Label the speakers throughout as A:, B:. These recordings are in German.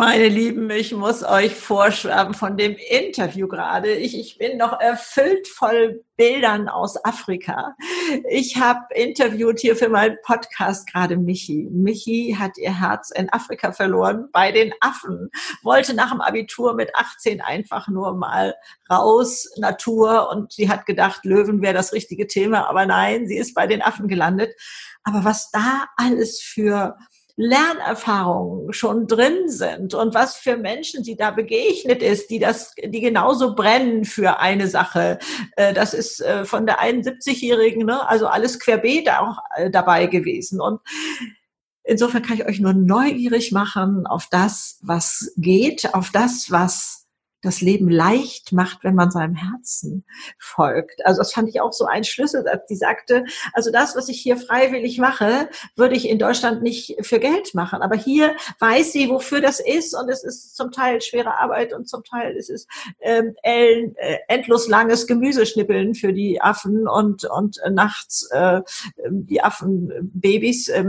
A: Meine Lieben, ich muss euch vorschwärmen von dem Interview gerade. Ich, ich bin noch erfüllt voll Bildern aus Afrika. Ich habe interviewt hier für meinen Podcast gerade Michi. Michi hat ihr Herz in Afrika verloren bei den Affen, wollte nach dem Abitur mit 18 einfach nur mal raus, Natur und sie hat gedacht, Löwen wäre das richtige Thema, aber nein, sie ist bei den Affen gelandet. Aber was da alles für Lernerfahrungen schon drin sind und was für Menschen sie da begegnet ist, die das, die genauso brennen für eine Sache. Äh, das ist äh, von der 71-Jährigen, ne, also alles querbeet auch äh, dabei gewesen. Und insofern kann ich euch nur neugierig machen auf das, was geht, auf das, was das Leben leicht macht, wenn man seinem Herzen folgt. Also das fand ich auch so ein Schlüssel, als die sagte, also das, was ich hier freiwillig mache, würde ich in Deutschland nicht für Geld machen. Aber hier weiß sie, wofür das ist und es ist zum Teil schwere Arbeit und zum Teil ist es ähm, äh, endlos langes Gemüseschnippeln für die Affen und, und äh, nachts äh, die Affenbabys. Äh,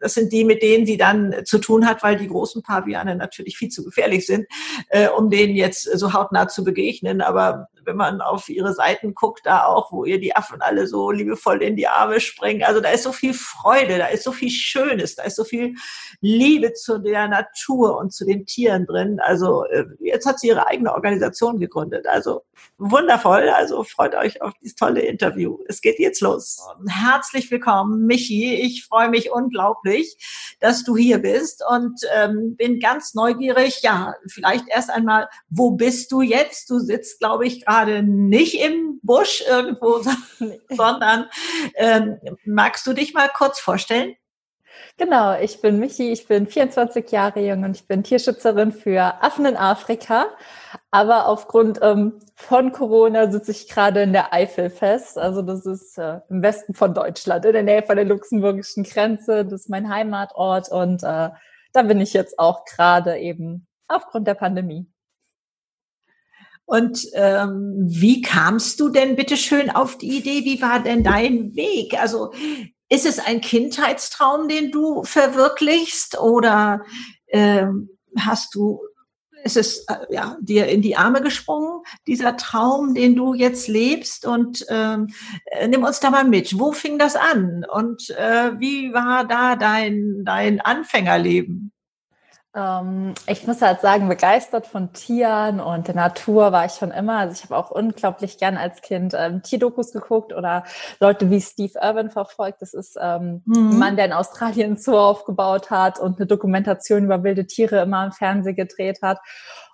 A: das sind die, mit denen sie dann zu tun hat, weil die großen Paviane natürlich viel zu gefährlich sind, äh, um denen jetzt jetzt so hautnah zu begegnen, aber wenn man auf ihre Seiten guckt, da auch, wo ihr die Affen alle so liebevoll in die Arme springen. Also da ist so viel Freude, da ist so viel Schönes, da ist so viel Liebe zu der Natur und zu den Tieren drin. Also äh, jetzt hat sie ihre eigene Organisation gegründet. Also wundervoll. Also freut euch auf dieses tolle Interview. Es geht jetzt los. Herzlich willkommen, Michi. Ich freue mich unglaublich, dass du hier bist und ähm, bin ganz neugierig. Ja, vielleicht erst einmal, wo bist du jetzt? Du sitzt, glaube ich, gerade nicht im Busch irgendwo, sondern ähm, magst du dich mal kurz vorstellen?
B: Genau, ich bin Michi, ich bin 24 Jahre jung und ich bin Tierschützerin für Affen in Afrika. Aber aufgrund ähm, von Corona sitze ich gerade in der Eifel fest. Also das ist äh, im Westen von Deutschland, in der Nähe von der luxemburgischen Grenze. Das ist mein Heimatort und äh, da bin ich jetzt auch gerade eben aufgrund der Pandemie.
A: Und ähm, wie kamst du denn bitte schön auf die Idee? Wie war denn dein Weg? Also ist es ein Kindheitstraum, den du verwirklichst oder ähm, hast du ist es äh, ja dir in die Arme gesprungen dieser Traum, den du jetzt lebst und ähm, äh, nimm uns da mal mit. Wo fing das an und äh, wie war da dein dein Anfängerleben?
B: Ähm, ich muss halt sagen, begeistert von Tieren und der Natur war ich schon immer. Also ich habe auch unglaublich gern als Kind ähm, Tierdokus geguckt oder Leute wie Steve Irwin verfolgt. Das ist ähm, mhm. ein Mann, der in Australien Zoo aufgebaut hat und eine Dokumentation über wilde Tiere immer im Fernsehen gedreht hat.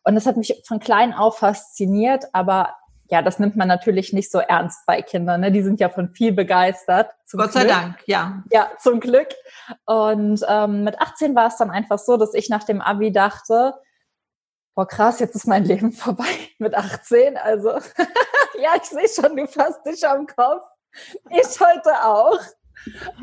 B: Und das hat mich von klein auf fasziniert, aber ja, das nimmt man natürlich nicht so ernst bei Kindern. Ne? Die sind ja von viel begeistert.
A: Gott sei Dank, ja.
B: Ja, zum Glück. Und ähm, mit 18 war es dann einfach so, dass ich nach dem Abi dachte, boah krass, jetzt ist mein Leben vorbei mit 18. Also ja, ich sehe schon, du fasst dich am Kopf. Ich heute auch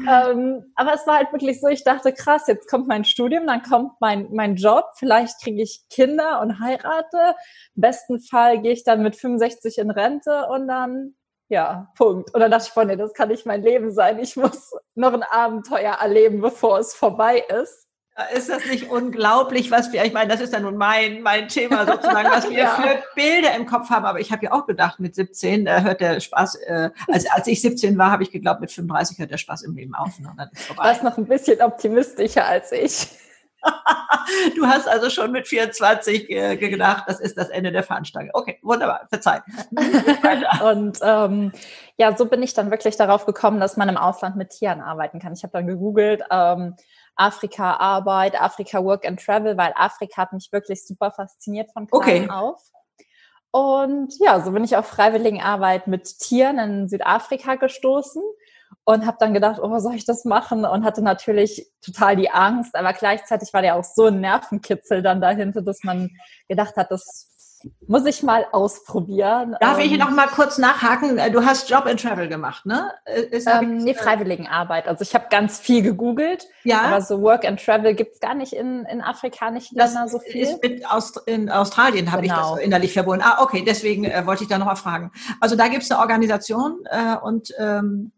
B: ähm, aber es war halt wirklich so, ich dachte, krass, jetzt kommt mein Studium, dann kommt mein, mein Job, vielleicht kriege ich Kinder und heirate. Im besten Fall gehe ich dann mit 65 in Rente und dann, ja, Punkt. Und dann dachte ich, boah, nee, das kann nicht mein Leben sein. Ich muss noch ein Abenteuer erleben, bevor es vorbei ist.
A: Ist das nicht unglaublich, was wir, ich meine, das ist ja nun mein, mein Thema sozusagen, was wir ja. für Bilder im Kopf haben. Aber ich habe ja auch gedacht, mit 17 äh, hört der Spaß, äh, als, als ich 17 war, habe ich geglaubt, mit 35 hört der Spaß im Leben auf.
B: Ne? Vorbei. Warst noch ein bisschen optimistischer als ich.
A: du hast also schon mit 24 äh, gedacht, das ist das Ende der Fahnenstange. Okay, wunderbar, verzeih.
B: und ähm, ja, so bin ich dann wirklich darauf gekommen, dass man im Ausland mit Tieren arbeiten kann. Ich habe dann gegoogelt, ähm, Afrika Arbeit, Afrika Work and Travel, weil Afrika hat mich wirklich super fasziniert von klein okay. auf. Und ja, so bin ich auf Freiwilligenarbeit mit Tieren in Südafrika gestoßen und habe dann gedacht, oh, soll ich das machen? Und hatte natürlich total die Angst, aber gleichzeitig war der auch so ein Nervenkitzel dann dahinter, dass man gedacht hat, das muss ich mal ausprobieren.
A: Darf ich noch mal kurz nachhaken? Du hast Job and Travel gemacht, ne?
B: Äh, ist, ähm, nee, Freiwilligenarbeit. Also ich habe ganz viel gegoogelt, ja. aber so Work and Travel gibt es gar nicht in, in afrikanischen Ländern so viel.
A: Ist mit Aust in Australien habe genau. ich das genau. innerlich verbunden. Ah, okay, deswegen äh, wollte ich da noch mal fragen. Also da gibt es eine Organisation äh, und ähm,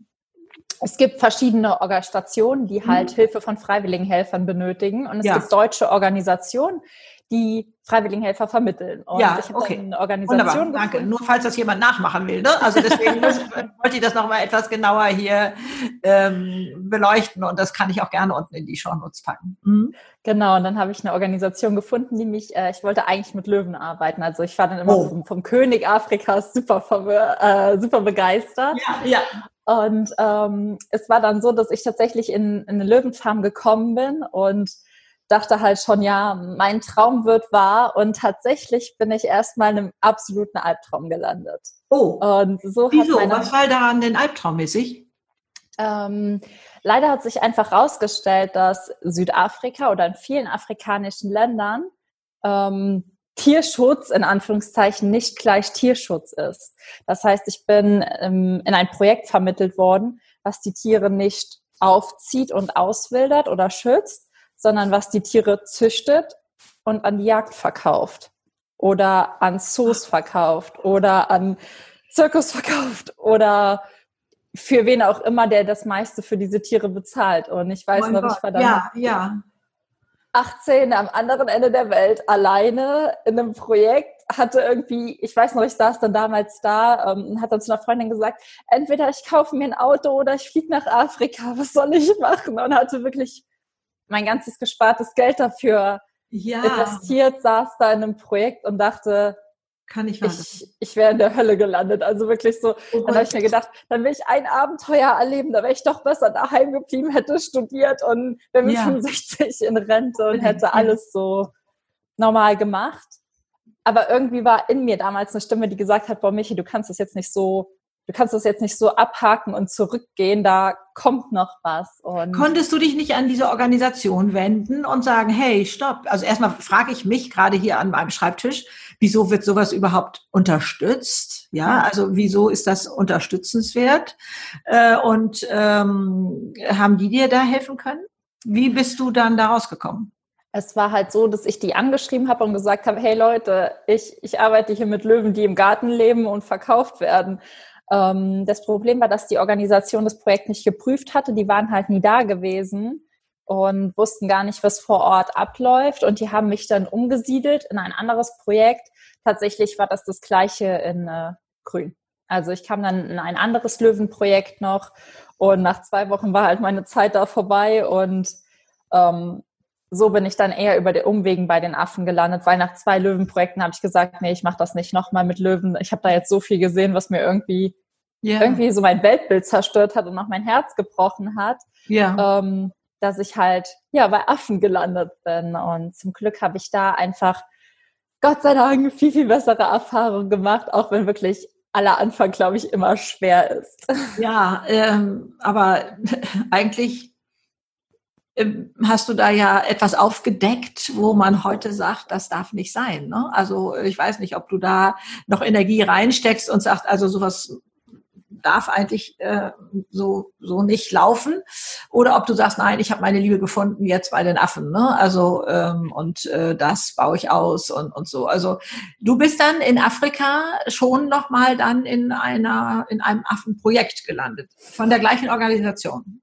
B: es gibt verschiedene Organisationen, die halt mhm. Hilfe von Freiwilligenhelfern benötigen. Und es ja. gibt deutsche Organisationen, die Freiwilligenhelfer vermitteln. Und
A: ja, ich okay. eine Organisation Wunderbar, danke. Nur falls das jemand nachmachen will. Ne? Also deswegen muss, wollte ich das nochmal etwas genauer hier ähm, beleuchten und das kann ich auch gerne unten in die Shownotes packen. Mhm.
B: Genau, und dann habe ich eine Organisation gefunden, die mich, äh, ich wollte eigentlich mit Löwen arbeiten. Also ich war dann immer oh. vom, vom, König Afrikas super, äh, super begeistert. Ja, ja. Und ähm, es war dann so, dass ich tatsächlich in, in eine Löwenfarm gekommen bin und dachte halt schon, ja, mein Traum wird wahr und tatsächlich bin ich erstmal in einem absoluten Albtraum gelandet.
A: Oh. Und so Wieso? Was war daran denn albtraummäßig?
B: Ähm, leider hat sich einfach herausgestellt, dass Südafrika oder in vielen afrikanischen Ländern ähm, Tierschutz in Anführungszeichen nicht gleich Tierschutz ist. Das heißt, ich bin ähm, in ein Projekt vermittelt worden, was die Tiere nicht aufzieht und auswildert oder schützt, sondern was die Tiere züchtet und an die Jagd verkauft oder an Zoos verkauft oder an Zirkus verkauft oder für wen auch immer, der das meiste für diese Tiere bezahlt. Und ich weiß oh noch, Gott. ich war dann ja, ja. 18 am anderen Ende der Welt alleine in einem Projekt, hatte irgendwie, ich weiß noch, ich saß dann damals da ähm, und hat dann zu einer Freundin gesagt, entweder ich kaufe mir ein Auto oder ich fliege nach Afrika, was soll ich machen? Und hatte wirklich mein ganzes gespartes Geld dafür ja. investiert, saß da in einem Projekt und dachte, kann ich Ich, ich wäre in der Hölle gelandet. Also wirklich so, oh dann habe ich mir gedacht, dann will ich ein Abenteuer erleben, da wäre ich doch besser daheim geblieben, hätte studiert und wäre mit ja. 65 in Rente und hätte alles so normal gemacht. Aber irgendwie war in mir damals eine Stimme, die gesagt hat, boah, Michi, du kannst das jetzt nicht so du kannst das jetzt nicht so abhaken und zurückgehen, da kommt noch was.
A: Und Konntest du dich nicht an diese Organisation wenden und sagen, hey, stopp. Also erstmal frage ich mich gerade hier an meinem Schreibtisch, wieso wird sowas überhaupt unterstützt? Ja, also wieso ist das unterstützenswert? Äh, und ähm, haben die dir da helfen können? Wie bist du dann da rausgekommen?
B: es war halt so, dass ich die angeschrieben habe und gesagt habe, hey Leute, ich, ich arbeite hier mit Löwen, die im Garten leben und verkauft werden. Ähm, das Problem war, dass die Organisation das Projekt nicht geprüft hatte. Die waren halt nie da gewesen und wussten gar nicht, was vor Ort abläuft. Und die haben mich dann umgesiedelt in ein anderes Projekt. Tatsächlich war das das gleiche in äh, Grün. Also ich kam dann in ein anderes Löwenprojekt noch und nach zwei Wochen war halt meine Zeit da vorbei und ähm, so bin ich dann eher über den Umwegen bei den Affen gelandet, weil nach zwei Löwenprojekten habe ich gesagt, nee, ich mache das nicht nochmal mit Löwen. Ich habe da jetzt so viel gesehen, was mir irgendwie yeah. irgendwie so mein Weltbild zerstört hat und auch mein Herz gebrochen hat, yeah. ähm, dass ich halt ja bei Affen gelandet bin. Und zum Glück habe ich da einfach Gott sei Dank viel, viel bessere Erfahrungen gemacht, auch wenn wirklich aller Anfang, glaube ich, immer schwer ist.
A: Ja, ähm, aber eigentlich hast du da ja etwas aufgedeckt, wo man heute sagt, das darf nicht sein. Ne? Also ich weiß nicht, ob du da noch Energie reinsteckst und sagst, also sowas darf eigentlich äh, so, so nicht laufen. Oder ob du sagst, nein, ich habe meine Liebe gefunden jetzt bei den Affen. Ne? Also ähm, und äh, das baue ich aus und, und so. Also du bist dann in Afrika schon nochmal dann in einer in einem Affenprojekt gelandet von der gleichen Organisation.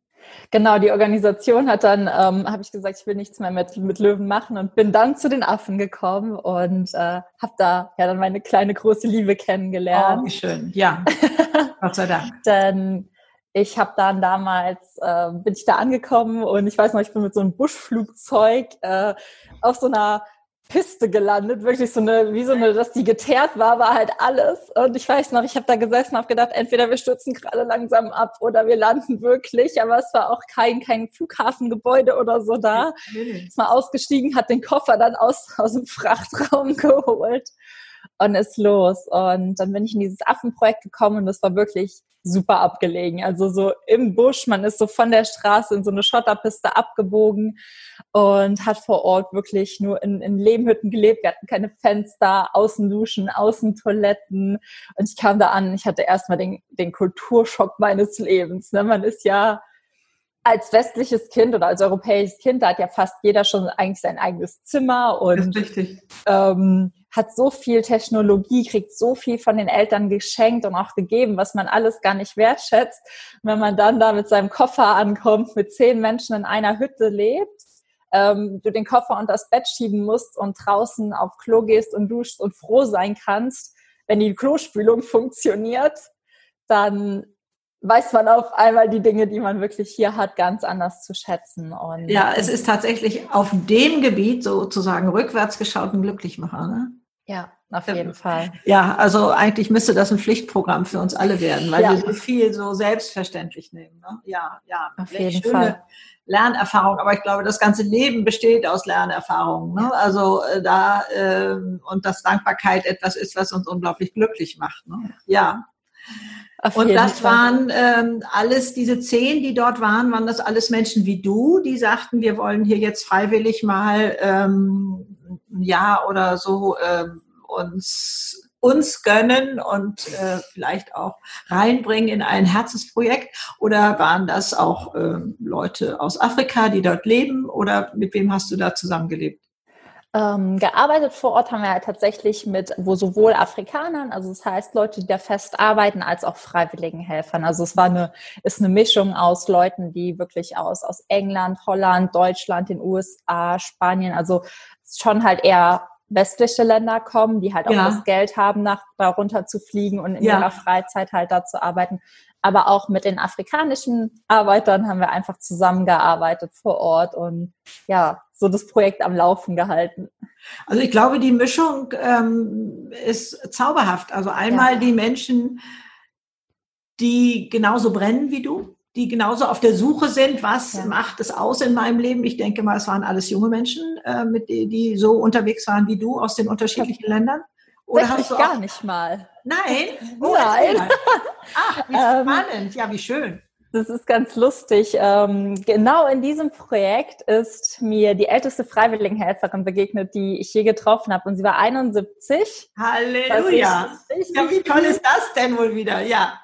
B: Genau, die Organisation hat dann, ähm, habe ich gesagt, ich will nichts mehr mit, mit Löwen machen und bin dann zu den Affen gekommen und äh, habe da ja dann meine kleine große Liebe kennengelernt.
A: Oh, wie schön, ja. Gott sei Dank.
B: Denn ich habe dann damals, äh, bin ich da angekommen und ich weiß noch, ich bin mit so einem Buschflugzeug äh, auf so einer Piste gelandet, wirklich so eine, wie so eine, dass die geteert war, war halt alles. Und ich weiß noch, ich habe da gesessen und habe gedacht, entweder wir stürzen gerade langsam ab oder wir landen wirklich. Aber es war auch kein, kein Flughafengebäude oder so da. Ist mal ausgestiegen, hat den Koffer dann aus, aus dem Frachtraum geholt und ist los. Und dann bin ich in dieses Affenprojekt gekommen und das war wirklich super abgelegen. Also so im Busch, man ist so von der Straße in so eine Schotterpiste abgebogen und hat vor Ort wirklich nur in, in Lehmhütten gelebt. Wir hatten keine Fenster, Außenduschen, Außentoiletten. Und ich kam da an, ich hatte erstmal den, den Kulturschock meines Lebens. Ne? Man ist ja als westliches Kind oder als europäisches Kind, da hat ja fast jeder schon eigentlich sein eigenes Zimmer und ähm, hat so viel Technologie, kriegt so viel von den Eltern geschenkt und auch gegeben, was man alles gar nicht wertschätzt. wenn man dann da mit seinem Koffer ankommt, mit zehn Menschen in einer Hütte lebt, ähm, du den Koffer unter das Bett schieben musst und draußen auf Klo gehst und duschst und froh sein kannst, wenn die Klospülung funktioniert, dann weiß man auf einmal die Dinge, die man wirklich hier hat, ganz anders zu schätzen.
A: Und ja, es ist tatsächlich auf dem Gebiet sozusagen rückwärts geschaut ein Glücklichmacher. Ne?
B: Ja, auf jeden Fall.
A: Ja, also eigentlich müsste das ein Pflichtprogramm für uns alle werden, weil ja. wir so viel so selbstverständlich nehmen. Ne? Ja, ja,
B: auf jeden Fall.
A: Lernerfahrung, aber ich glaube, das ganze Leben besteht aus Lernerfahrungen. Ne? Also äh, da äh, und dass Dankbarkeit etwas ist, was uns unglaublich glücklich macht. Ne? Ja. Auf und das Fall. waren ähm, alles, diese zehn, die dort waren, waren das alles Menschen wie du, die sagten, wir wollen hier jetzt freiwillig mal ähm, ein Jahr oder so ähm, uns uns gönnen und äh, vielleicht auch reinbringen in ein Herzensprojekt? Oder waren das auch äh, Leute aus Afrika, die dort leben? Oder mit wem hast du da zusammengelebt?
B: Ähm, gearbeitet vor Ort haben wir halt tatsächlich mit, wo sowohl Afrikanern, also das heißt Leute, die da fest arbeiten, als auch freiwilligen Helfern. Also es war eine, ist eine Mischung aus Leuten, die wirklich aus, aus England, Holland, Deutschland, den USA, Spanien, also schon halt eher westliche Länder kommen, die halt auch ja. das Geld haben, nach da runter zu fliegen und in ja. ihrer Freizeit halt da zu arbeiten. Aber auch mit den afrikanischen Arbeitern haben wir einfach zusammengearbeitet vor Ort und ja, so das Projekt am Laufen gehalten.
A: Also ich glaube, die Mischung ähm, ist zauberhaft. Also einmal ja. die Menschen, die genauso brennen wie du, die genauso auf der Suche sind, was ja. macht es aus in meinem Leben. Ich denke mal, es waren alles junge Menschen, äh, mit die, die so unterwegs waren wie du aus den unterschiedlichen Ländern.
B: Oder hast du gar nicht mal.
A: Nein?
B: Oh, Nein.
A: Ach, wie ähm, spannend. Ja, wie schön.
B: Das ist ganz lustig. Ähm, genau in diesem Projekt ist mir die älteste Freiwilligenhelferin begegnet, die ich je getroffen habe. Und sie war 71.
A: Halleluja. Ja, wie toll ist das denn wohl wieder? Ja.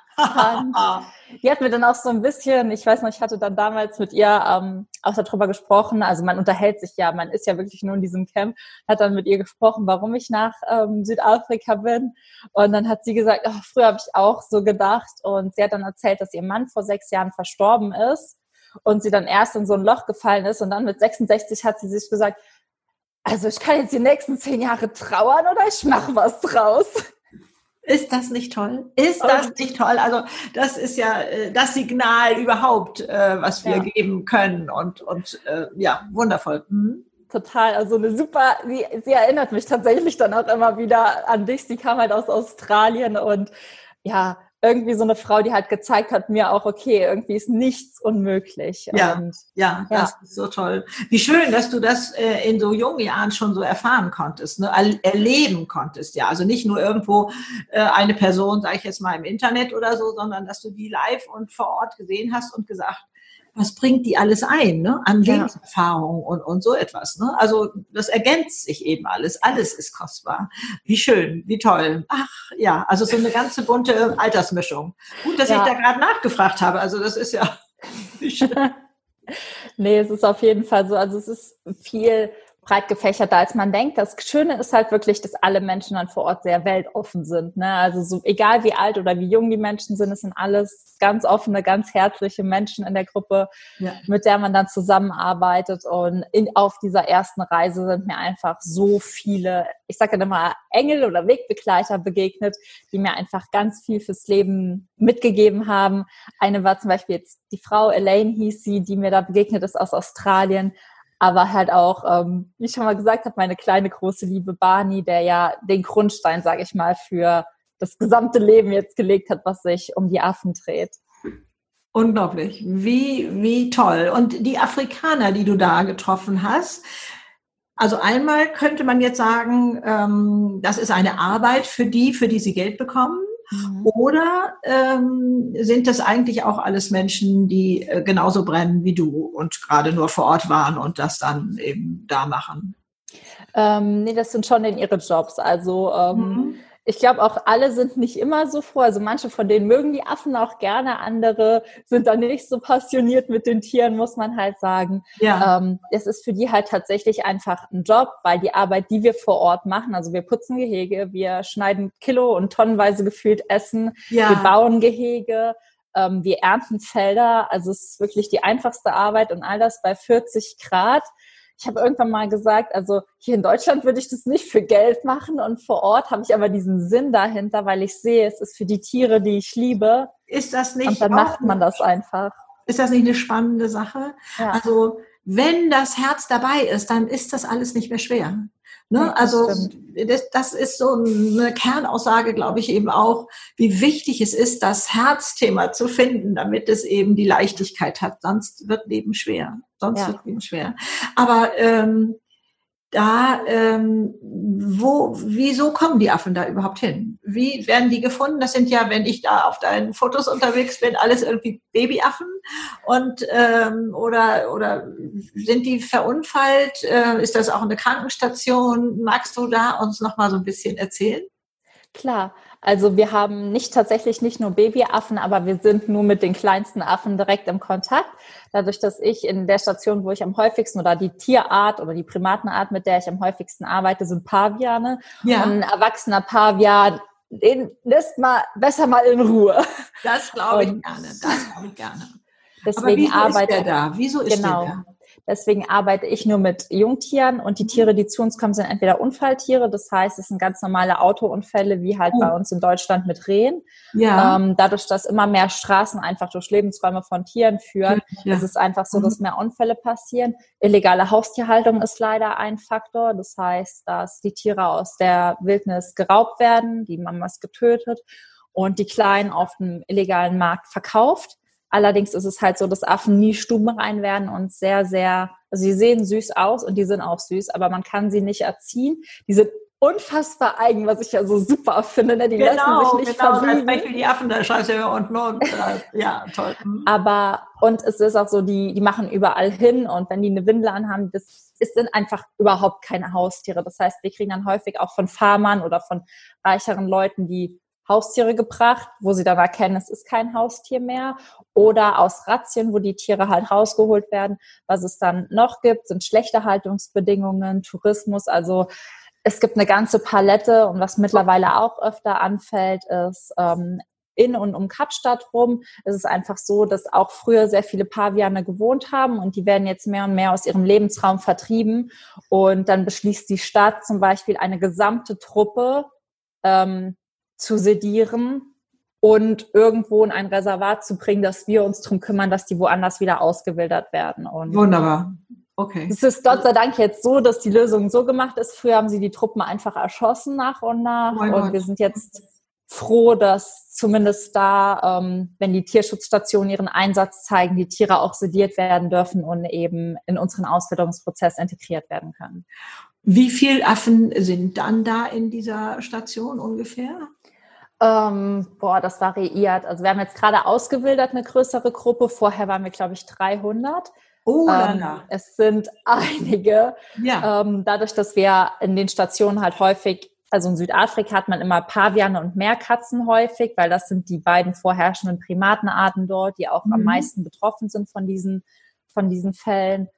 B: Die hat mir dann auch so ein bisschen, ich weiß noch, ich hatte dann damals mit ihr ähm, auch darüber gesprochen, also man unterhält sich ja, man ist ja wirklich nur in diesem Camp, hat dann mit ihr gesprochen, warum ich nach ähm, Südafrika bin. Und dann hat sie gesagt, oh, früher habe ich auch so gedacht. Und sie hat dann erzählt, dass ihr Mann vor sechs Jahren verstorben ist und sie dann erst in so ein Loch gefallen ist. Und dann mit 66 hat sie sich gesagt, also ich kann jetzt die nächsten zehn Jahre trauern oder ich mache was draus.
A: Ist das nicht toll? Ist das nicht toll? Also das ist ja äh, das Signal überhaupt, äh, was wir ja. geben können und, und äh, ja, wundervoll. Mhm.
B: Total, also eine super, sie, sie erinnert mich tatsächlich dann auch immer wieder an dich. Sie kam halt aus Australien und ja, irgendwie so eine Frau, die halt gezeigt hat mir auch, okay, irgendwie ist nichts unmöglich.
A: Ja, und, ja, ja, das ist so toll. Wie schön, dass du das äh, in so jungen Jahren schon so erfahren konntest, ne? erleben konntest. Ja, also nicht nur irgendwo äh, eine Person, sage ich jetzt mal im Internet oder so, sondern dass du die live und vor Ort gesehen hast und gesagt, was bringt die alles ein, ne? an Lebenserfahrung und, und so etwas. Ne? Also das ergänzt sich eben alles. Alles ist kostbar. Wie schön, wie toll. Ach ja, also so eine ganze bunte Altersmischung. Gut, dass ja. ich da gerade nachgefragt habe. Also das ist ja.
B: nee, es ist auf jeden Fall so. Also es ist viel breit gefächerter, als man denkt. Das Schöne ist halt wirklich, dass alle Menschen dann vor Ort sehr weltoffen sind. Ne? Also so, egal wie alt oder wie jung die Menschen sind, es sind alles ganz offene, ganz herzliche Menschen in der Gruppe, ja. mit der man dann zusammenarbeitet. Und in, auf dieser ersten Reise sind mir einfach so viele, ich sage immer Engel oder Wegbegleiter begegnet, die mir einfach ganz viel fürs Leben mitgegeben haben. Eine war zum Beispiel jetzt die Frau Elaine hieß sie, die mir da begegnet ist aus Australien aber halt auch, ähm, wie ich schon mal gesagt habe, meine kleine große Liebe Barney, der ja den Grundstein, sage ich mal, für das gesamte Leben jetzt gelegt hat, was sich um die Affen dreht.
A: Unglaublich, wie, wie toll. Und die Afrikaner, die du da getroffen hast, also einmal könnte man jetzt sagen, ähm, das ist eine Arbeit für die, für die sie Geld bekommen. Mhm. Oder ähm, sind das eigentlich auch alles Menschen, die äh, genauso brennen wie du und gerade nur vor Ort waren und das dann eben da machen?
B: Ähm, nee, das sind schon in ihre Jobs. Also ähm, mhm. Ich glaube auch alle sind nicht immer so froh. Also manche von denen mögen die Affen auch gerne, andere sind da nicht so passioniert mit den Tieren, muss man halt sagen. Ja. Ähm, es ist für die halt tatsächlich einfach ein Job, weil die Arbeit, die wir vor Ort machen, also wir putzen Gehege, wir schneiden Kilo und tonnenweise gefühlt Essen, ja. wir bauen Gehege, ähm, wir ernten Felder. Also es ist wirklich die einfachste Arbeit und all das bei 40 Grad ich habe irgendwann mal gesagt, also hier in Deutschland würde ich das nicht für Geld machen und vor Ort habe ich aber diesen Sinn dahinter, weil ich sehe, es ist für die Tiere, die ich liebe.
A: Ist das nicht?
B: Und dann macht man das einfach.
A: Ist das nicht eine spannende Sache? Ja. Also wenn das Herz dabei ist, dann ist das alles nicht mehr schwer. Ne? Ja, also das, das, ist so eine Kernaussage, glaube ich, eben auch, wie wichtig es ist, das Herzthema zu finden, damit es eben die Leichtigkeit hat. Sonst wird Leben schwer. Sonst ja. wird Leben schwer. Aber ähm, da, ähm, wo, wieso kommen die Affen da überhaupt hin? Wie werden die gefunden? Das sind ja, wenn ich da auf deinen Fotos unterwegs bin, alles irgendwie Babyaffen und ähm, oder oder sind die verunfallt? Äh, ist das auch eine Krankenstation? Magst du da uns noch mal so ein bisschen erzählen?
B: Klar, also wir haben nicht tatsächlich nicht nur Babyaffen, aber wir sind nur mit den kleinsten Affen direkt im Kontakt. Dadurch, dass ich in der Station, wo ich am häufigsten oder die Tierart oder die Primatenart, mit der ich am häufigsten arbeite, sind Paviane. Ja. Und ein erwachsener Pavian, den lässt mal besser mal in Ruhe.
A: Das glaube ich gerne. Das glaube ich gerne.
B: Deswegen Aber wieso arbeite
A: ist der da? Wieso ist
B: genau.
A: der da?
B: Deswegen arbeite ich nur mit Jungtieren und die Tiere, die zu uns kommen, sind entweder Unfalltiere, das heißt, es sind ganz normale Autounfälle, wie halt oh. bei uns in Deutschland mit Rehen. Ja. Ähm, dadurch, dass immer mehr Straßen einfach durch Lebensräume von Tieren führen, ja. ist es einfach so, dass mhm. mehr Unfälle passieren. Illegale Haustierhaltung ist leider ein Faktor. Das heißt, dass die Tiere aus der Wildnis geraubt werden, die Mamas getötet und die Kleinen auf dem illegalen Markt verkauft. Allerdings ist es halt so, dass Affen nie stubenrein werden und sehr, sehr, also sie sehen süß aus und die sind auch süß, aber man kann sie nicht erziehen. Die sind unfassbar eigen, was ich ja so super finde. Ne? Die genau, lassen sich nicht genau, verbiegen. Beispiel
A: die Affen da scheiße und und äh, ja toll.
B: Mhm. Aber und es ist auch so, die die machen überall hin und wenn die eine Windel anhaben, das sind einfach überhaupt keine Haustiere. Das heißt, wir kriegen dann häufig auch von Farmern oder von reicheren Leuten, die Haustiere gebracht, wo sie dann erkennen, es ist kein Haustier mehr. Oder aus Razzien, wo die Tiere halt rausgeholt werden. Was es dann noch gibt, sind schlechte Haltungsbedingungen, Tourismus. Also es gibt eine ganze Palette und was mittlerweile auch öfter anfällt, ist ähm, in und um Kapstadt rum. Es ist einfach so, dass auch früher sehr viele Paviane gewohnt haben und die werden jetzt mehr und mehr aus ihrem Lebensraum vertrieben. Und dann beschließt die Stadt zum Beispiel eine gesamte Truppe, ähm, zu sedieren und irgendwo in ein Reservat zu bringen, dass wir uns darum kümmern, dass die woanders wieder ausgewildert werden. Und
A: Wunderbar. Okay.
B: Es ist Gott sei Dank jetzt so, dass die Lösung so gemacht ist. Früher haben sie die Truppen einfach erschossen nach und nach. Oh und wir sind jetzt froh, dass zumindest da, ähm, wenn die Tierschutzstationen ihren Einsatz zeigen, die Tiere auch sediert werden dürfen und eben in unseren Ausbildungsprozess integriert werden können.
A: Wie viele Affen sind dann da in dieser Station ungefähr?
B: Ähm, boah, das variiert. Also wir haben jetzt gerade ausgewildert eine größere Gruppe. Vorher waren wir, glaube ich, 300. Oh, ähm, es sind einige. Ja. Ähm, dadurch, dass wir in den Stationen halt häufig, also in Südafrika hat man immer Paviane und Meerkatzen häufig, weil das sind die beiden vorherrschenden Primatenarten dort, die auch mhm. am meisten betroffen sind von diesen, von diesen Fällen.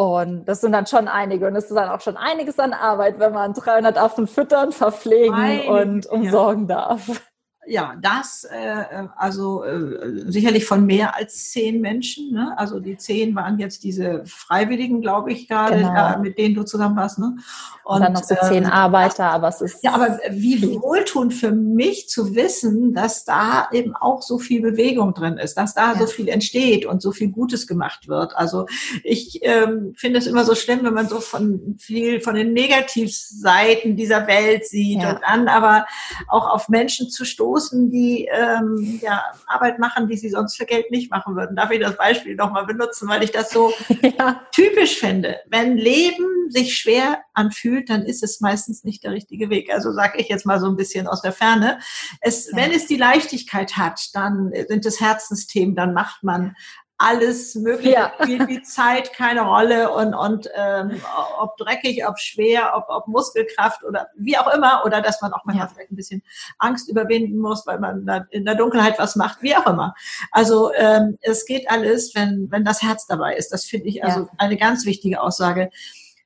B: Und das sind dann schon einige. Und es ist dann auch schon einiges an Arbeit, wenn man 300 Affen füttern, verpflegen Meine, und umsorgen ja. darf
A: ja, das, äh, also äh, sicherlich von mehr als zehn Menschen. Ne? Also die zehn waren jetzt diese Freiwilligen, glaube ich, gerade, genau. äh, mit denen du zusammen warst. Ne?
B: Und, und dann noch so zehn ähm, Arbeiter, aber es ist.
A: Ja, aber wie wohltun für mich zu wissen, dass da eben auch so viel Bewegung drin ist, dass da ja. so viel entsteht und so viel Gutes gemacht wird. Also ich ähm, finde es immer so schlimm, wenn man so von viel von den Negativseiten dieser Welt sieht ja. und dann aber auch auf Menschen zu stoßen stoßen, die ähm, ja, Arbeit machen, die sie sonst für Geld nicht machen würden. Darf ich das Beispiel nochmal benutzen, weil ich das so ja. typisch finde. Wenn Leben sich schwer anfühlt, dann ist es meistens nicht der richtige Weg. Also sage ich jetzt mal so ein bisschen aus der Ferne. Es, ja. Wenn es die Leichtigkeit hat, dann sind es Herzensthemen, dann macht man alles mögliche, ja. spielt die Zeit keine Rolle und, und ähm, ob dreckig, ob schwer, ob, ob Muskelkraft oder wie auch immer, oder dass man auch manchmal ja. vielleicht ein bisschen Angst überwinden muss, weil man in der Dunkelheit was macht, wie auch immer. Also ähm, es geht alles, wenn, wenn das Herz dabei ist. Das finde ich also ja. eine ganz wichtige Aussage.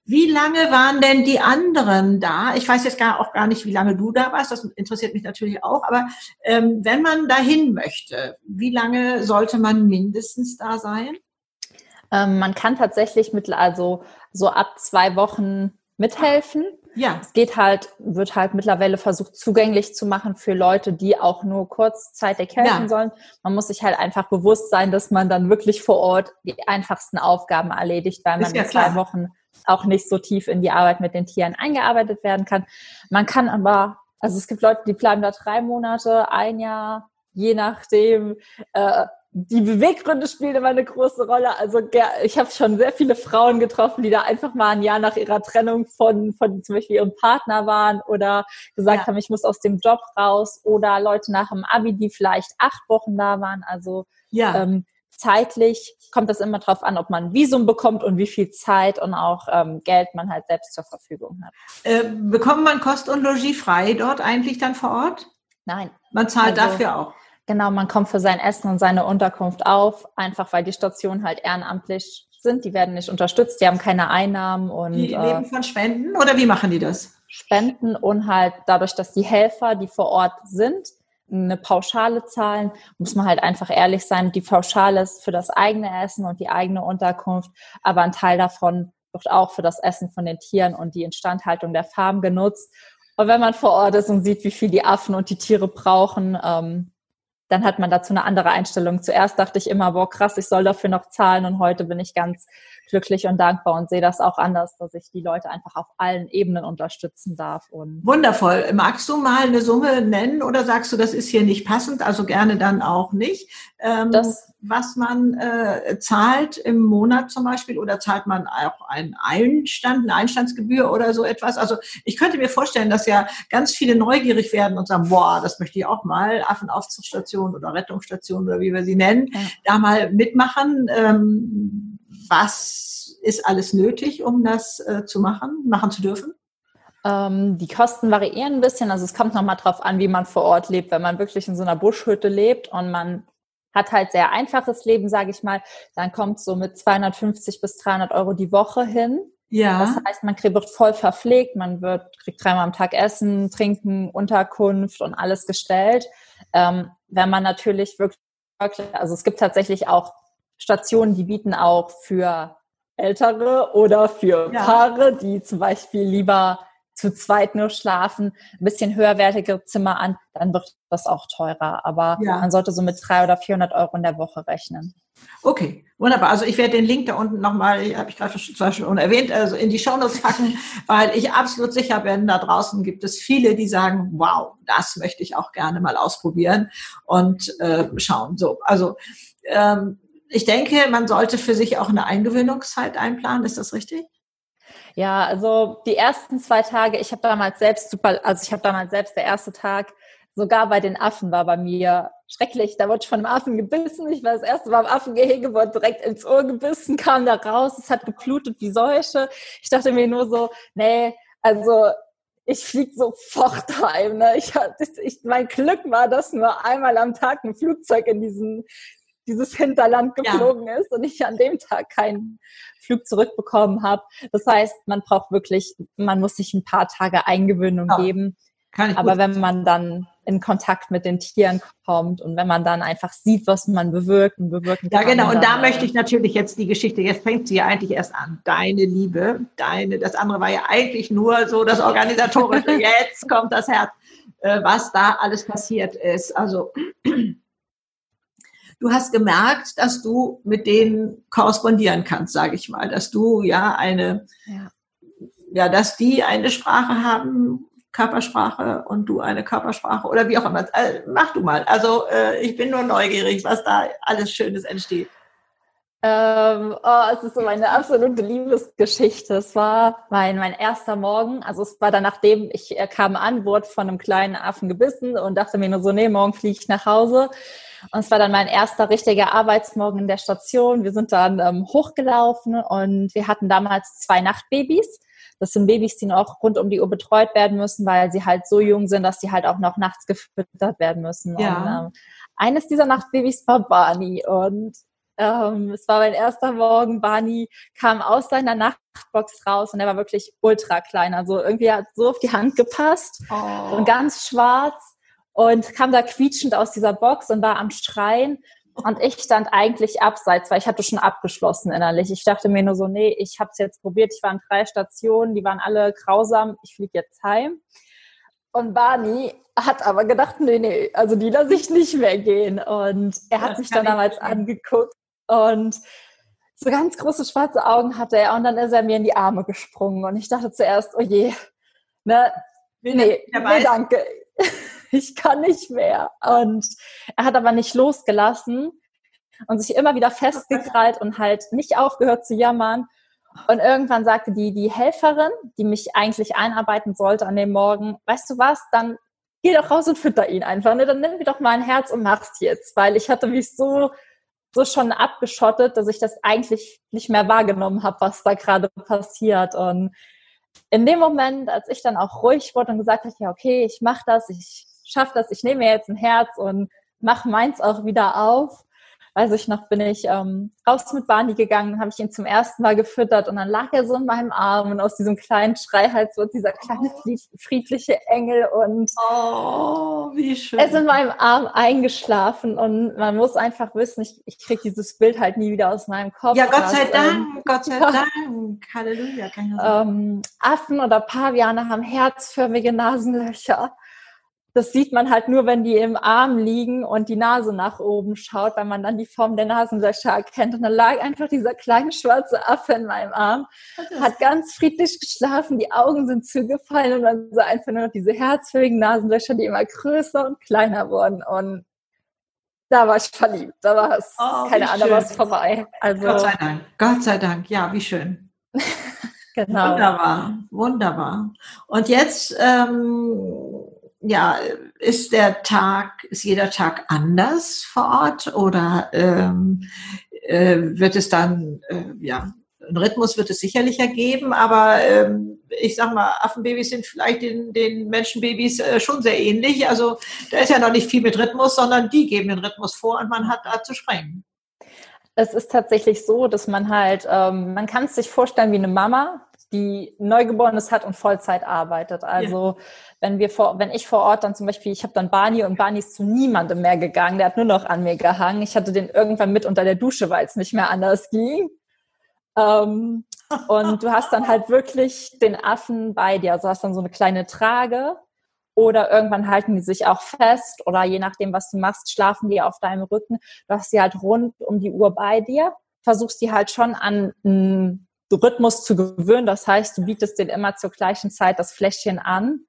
A: Wie lange waren denn die anderen da? Ich weiß jetzt gar, auch gar nicht, wie lange du da warst. Das interessiert mich natürlich auch. Aber ähm, wenn man dahin möchte, wie lange sollte man mindestens da sein?
B: Ähm, man kann tatsächlich mit, also so ab zwei Wochen mithelfen. Ja. Es geht halt, wird halt mittlerweile versucht, zugänglich zu machen für Leute, die auch nur kurzzeitig helfen ja. sollen. Man muss sich halt einfach bewusst sein, dass man dann wirklich vor Ort die einfachsten Aufgaben erledigt, weil man ja in zwei klar. Wochen auch nicht so tief in die Arbeit mit den Tieren eingearbeitet werden kann. Man kann aber, also es gibt Leute, die bleiben da drei Monate, ein Jahr, je nachdem. Äh, die Beweggründe spielen immer eine große Rolle. Also ich habe schon sehr viele Frauen getroffen, die da einfach mal ein Jahr nach ihrer Trennung von, von zum Beispiel ihrem Partner waren oder gesagt ja. haben, ich muss aus dem Job raus oder Leute nach dem Abi, die vielleicht acht Wochen da waren. Also ja. ähm, zeitlich kommt das immer darauf an, ob man ein Visum bekommt und wie viel Zeit und auch ähm, Geld man halt selbst zur Verfügung hat.
A: Äh, bekommt man Kost und Logis frei dort eigentlich dann vor Ort?
B: Nein.
A: Man zahlt also, dafür auch?
B: Genau, man kommt für sein Essen und seine Unterkunft auf, einfach weil die Stationen halt ehrenamtlich sind. Die werden nicht unterstützt, die haben keine Einnahmen und.
A: Die leben äh, von Spenden oder wie machen die das?
B: Spenden und halt dadurch, dass die Helfer, die vor Ort sind, eine Pauschale zahlen, muss man halt einfach ehrlich sein. Die Pauschale ist für das eigene Essen und die eigene Unterkunft, aber ein Teil davon wird auch für das Essen von den Tieren und die Instandhaltung der Farm genutzt. Und wenn man vor Ort ist und sieht, wie viel die Affen und die Tiere brauchen, ähm, dann hat man dazu eine andere Einstellung. Zuerst dachte ich immer, boah, krass, ich soll dafür noch zahlen und heute bin ich ganz glücklich und dankbar und sehe das auch anders, dass ich die Leute einfach auf allen Ebenen unterstützen darf. Und
A: Wundervoll. Magst du mal eine Summe nennen oder sagst du, das ist hier nicht passend, also gerne dann auch nicht? Ähm, das was man äh, zahlt im Monat zum Beispiel oder zahlt man auch einen Einstand, eine Einstandsgebühr oder so etwas? Also ich könnte mir vorstellen, dass ja ganz viele neugierig werden und sagen, boah, das möchte ich auch mal, Affenaufzuchtstation oder Rettungsstation oder wie wir sie nennen, ja. da mal mitmachen. Ähm, was ist alles nötig, um das äh, zu machen, machen zu dürfen?
B: Ähm, die Kosten variieren ein bisschen. Also es kommt nochmal drauf an, wie man vor Ort lebt. Wenn man wirklich in so einer Buschhütte lebt und man hat halt sehr einfaches Leben, sage ich mal, dann kommt so mit 250 bis 300 Euro die Woche hin. Ja. Das heißt, man wird voll verpflegt, man wird, kriegt dreimal am Tag Essen, Trinken, Unterkunft und alles gestellt. Ähm, wenn man natürlich wirklich, also es gibt tatsächlich auch Stationen, die bieten auch für Ältere oder für ja. Paare, die zum Beispiel lieber zu zweit nur schlafen, ein bisschen höherwertige Zimmer an, dann wird das auch teurer. Aber ja. man sollte so mit 300 oder 400 Euro in der Woche rechnen.
A: Okay, wunderbar. Also ich werde den Link da unten nochmal, habe ich gerade schon erwähnt, also in die Shownotes packen, weil ich absolut sicher bin, da draußen gibt es viele, die sagen, wow, das möchte ich auch gerne mal ausprobieren und äh, schauen. So, also ähm, ich denke, man sollte für sich auch eine Eingewöhnungszeit einplanen. Ist das richtig?
B: Ja, also die ersten zwei Tage, ich habe damals selbst super, also ich habe damals selbst der erste Tag, sogar bei den Affen war bei mir schrecklich. Da wurde ich von einem Affen gebissen. Ich war das erste Mal im Affengehege, wurde direkt ins Ohr gebissen, kam da raus, es hat geblutet wie Seuche. Ich dachte mir nur so, nee, also ich fliege sofort heim. Ne? Ich, ich, mein Glück war, dass nur einmal am Tag ein Flugzeug in diesen dieses Hinterland geflogen ja. ist und ich an dem Tag keinen Flug zurückbekommen habe. Das heißt, man braucht wirklich, man muss sich ein paar Tage Eingewöhnung ja. geben. Aber wenn man dann in Kontakt mit den Tieren kommt und wenn man dann einfach sieht, was man bewirkt und bewirken
A: kann. Ja, genau. Und da möchte ich natürlich jetzt die Geschichte, jetzt fängt sie ja eigentlich erst an. Deine Liebe, deine, das andere war ja eigentlich nur so das Organisatorische. jetzt kommt das Herz, äh, was da alles passiert ist. Also, du hast gemerkt, dass du mit denen korrespondieren kannst, sage ich mal, dass du ja eine, ja. ja, dass die eine Sprache haben, Körpersprache und du eine Körpersprache oder wie auch immer. Also, mach du mal. Also äh, ich bin nur neugierig, was da alles Schönes entsteht.
B: Ähm, oh, es ist so meine absolute Liebesgeschichte. Es war mein, mein erster Morgen. Also es war dann, nachdem ich kam an, wurde von einem kleinen Affen gebissen und dachte mir nur so, nee, morgen fliege ich nach Hause. Und es war dann mein erster richtiger Arbeitsmorgen in der Station. Wir sind dann ähm, hochgelaufen und wir hatten damals zwei Nachtbabys. Das sind Babys, die noch rund um die Uhr betreut werden müssen, weil sie halt so jung sind, dass sie halt auch noch nachts gefüttert werden müssen. Ja. Und, ähm, eines dieser Nachtbabys war Barney und ähm, es war mein erster Morgen. Barney kam aus seiner Nachtbox raus und er war wirklich ultra klein. Also irgendwie hat so auf die Hand gepasst oh. und ganz schwarz und kam da quietschend aus dieser Box und war am Schreien. Und ich stand eigentlich abseits, weil ich hatte schon abgeschlossen innerlich. Ich dachte mir nur so, nee, ich habe es jetzt probiert. Ich war in drei Stationen, die waren alle grausam. Ich fliege jetzt heim. Und Barney hat aber gedacht, nee, nee, also die lasse ich nicht mehr gehen. Und er hat das mich dann damals angeguckt und so ganz große schwarze Augen hatte er. Und dann ist er mir in die Arme gesprungen. Und ich dachte zuerst, oh je, ne, nee, nee, danke ich kann nicht mehr. Und er hat aber nicht losgelassen und sich immer wieder festgekrallt und halt nicht aufgehört zu jammern. Und irgendwann sagte die, die Helferin, die mich eigentlich einarbeiten sollte an dem Morgen, weißt du was, dann geh doch raus und fütter ihn einfach. Ne? Dann nimm mir doch mal ein Herz und mach's jetzt. Weil ich hatte mich so, so schon abgeschottet, dass ich das eigentlich nicht mehr wahrgenommen habe, was da gerade passiert. Und in dem Moment, als ich dann auch ruhig wurde und gesagt habe, ja, okay, ich mach das, ich schaffe das, ich nehme mir jetzt ein Herz und mache meins auch wieder auf. Weiß ich noch, bin ich ähm, raus mit Barney gegangen, habe ich ihn zum ersten Mal gefüttert und dann lag er so in meinem Arm und aus diesem kleinen Schreihals wird dieser kleine oh. friedliche Engel und
A: oh, wie schön.
B: er ist in meinem Arm eingeschlafen und man muss einfach wissen, ich, ich kriege dieses Bild halt nie wieder aus meinem Kopf.
A: Ja, Gott sei Dank, ähm, Gott sei Dank, Halleluja.
B: Ähm, Affen oder Paviane haben herzförmige Nasenlöcher das sieht man halt nur, wenn die im Arm liegen und die Nase nach oben schaut, weil man dann die Form der Nasenlöcher erkennt. Und dann lag einfach dieser kleine schwarze Affe in meinem Arm, hat ganz friedlich geschlafen, die Augen sind zugefallen und dann so einfach nur noch diese herzförmigen Nasenlöcher, die immer größer und kleiner wurden. Und da war ich verliebt. Da war es, oh, keine Ahnung, was vorbei.
A: Also, Gott sei Dank. Gott sei Dank. Ja, wie schön. genau. Wunderbar. Wunderbar. Und jetzt, ähm, ja, ist der Tag, ist jeder Tag anders vor Ort oder ähm, äh, wird es dann, äh, ja, ein Rhythmus wird es sicherlich ergeben, aber ähm, ich sag mal, Affenbabys sind vielleicht den, den Menschenbabys äh, schon sehr ähnlich. Also da ist ja noch nicht viel mit Rhythmus, sondern die geben den Rhythmus vor und man hat da zu sprengen.
B: Es ist tatsächlich so, dass man halt, ähm, man kann es sich vorstellen wie eine Mama, die Neugeborenes hat und Vollzeit arbeitet. Also ja. wenn wir vor, wenn ich vor Ort dann zum Beispiel, ich habe dann Barney und Barney ist zu niemandem mehr gegangen, der hat nur noch an mir gehangen. Ich hatte den irgendwann mit unter der Dusche, weil es nicht mehr anders ging. Ähm, und du hast dann halt wirklich den Affen bei dir. Also hast dann so eine kleine Trage oder irgendwann halten die sich auch fest oder je nachdem, was du machst, schlafen die auf deinem Rücken. Du hast sie halt rund um die Uhr bei dir, versuchst die halt schon an Rhythmus zu gewöhnen. Das heißt, du bietest den immer zur gleichen Zeit das Fläschchen an.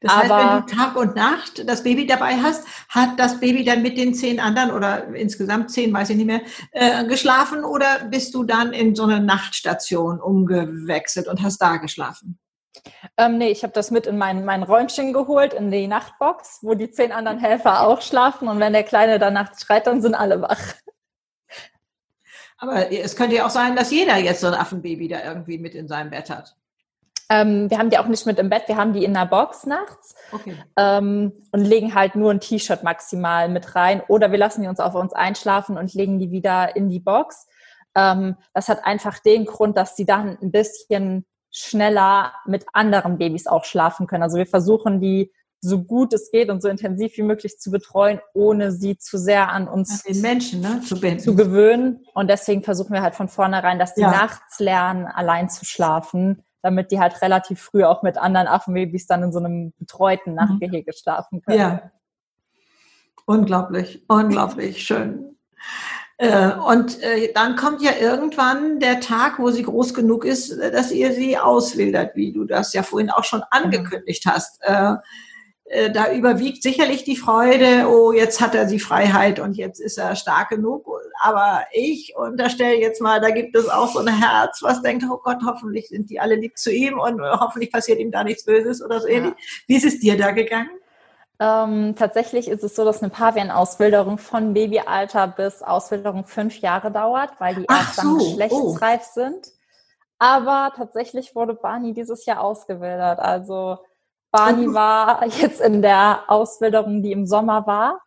A: Das heißt, wenn du Tag und Nacht das Baby dabei hast, hat das Baby dann mit den zehn anderen oder insgesamt zehn, weiß ich nicht mehr, äh, geschlafen oder bist du dann in so eine Nachtstation umgewechselt und hast da geschlafen?
B: Ähm, nee, ich habe das mit in mein, mein Räumchen geholt, in die Nachtbox, wo die zehn anderen Helfer auch schlafen und wenn der Kleine dann nachts schreit, dann sind alle wach.
A: Aber es könnte ja auch sein, dass jeder jetzt so ein Affenbaby da irgendwie mit in seinem Bett hat.
B: Ähm, wir haben die auch nicht mit im Bett, wir haben die in der Box nachts okay. ähm, und legen halt nur ein T-Shirt maximal mit rein oder wir lassen die uns auf uns einschlafen und legen die wieder in die Box. Ähm, das hat einfach den Grund, dass sie dann ein bisschen schneller mit anderen Babys auch schlafen können. Also wir versuchen die so gut es geht und so intensiv wie möglich zu betreuen, ohne sie zu sehr an uns
A: den Menschen ne, zu,
B: zu, gewöhnen. Und deswegen versuchen wir halt von vornherein, dass die ja. nachts lernen, allein zu schlafen, damit die halt relativ früh auch mit anderen Affenbabys dann in so einem betreuten mhm. Nachtgehege schlafen können. Ja.
A: Unglaublich, unglaublich schön. Äh, und äh, dann kommt ja irgendwann der Tag, wo sie groß genug ist, dass ihr sie auswildert, wie du das ja vorhin auch schon genau. angekündigt hast. Äh, äh, da überwiegt sicherlich die Freude, oh, jetzt hat er die Freiheit und jetzt ist er stark genug. Aber ich unterstelle jetzt mal, da gibt es auch so ein Herz, was denkt, oh Gott, hoffentlich sind die alle lieb zu ihm und hoffentlich passiert ihm da nichts Böses oder so ähnlich. Wie ist es dir da gegangen?
B: Ähm, tatsächlich ist es so, dass eine Pavian-Auswilderung von Babyalter bis Auswilderung fünf Jahre dauert, weil die erst so. dann geschlechtsreif oh. sind. Aber tatsächlich wurde Barney dieses Jahr ausgewildert. Also Barney oh. war jetzt in der Auswilderung, die im Sommer war.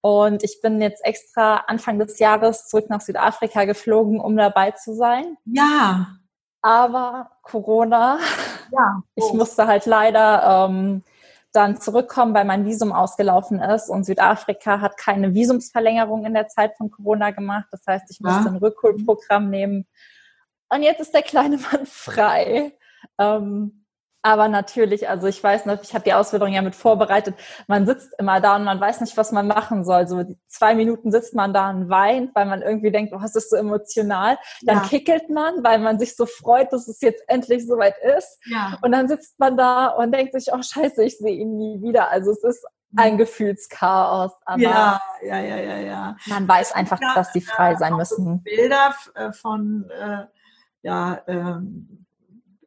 B: Und ich bin jetzt extra Anfang des Jahres zurück nach Südafrika geflogen, um dabei zu sein.
A: Ja.
B: Aber Corona. Ja. Oh. Ich musste halt leider ähm, dann zurückkommen, weil mein Visum ausgelaufen ist und Südafrika hat keine Visumsverlängerung in der Zeit von Corona gemacht. Das heißt, ich musste ja. ein Rückholprogramm nehmen. Und jetzt ist der kleine Mann frei. Ähm, aber natürlich, also ich weiß noch, ich habe die Ausbildung ja mit vorbereitet. Man sitzt immer da und man weiß nicht, was man machen soll. So zwei Minuten sitzt man da und weint, weil man irgendwie denkt, oh, es ist so emotional. Dann ja. kickelt man, weil man sich so freut, dass es jetzt endlich soweit ist. Ja. Und dann sitzt man da und denkt sich, oh scheiße, ich sehe ihn nie wieder. Also es ist ein Gefühlschaos.
A: Aber ja, ja, ja, ja, ja.
B: Man weiß einfach, dass sie frei sein müssen.
A: Bilder äh, von äh, ja, ähm,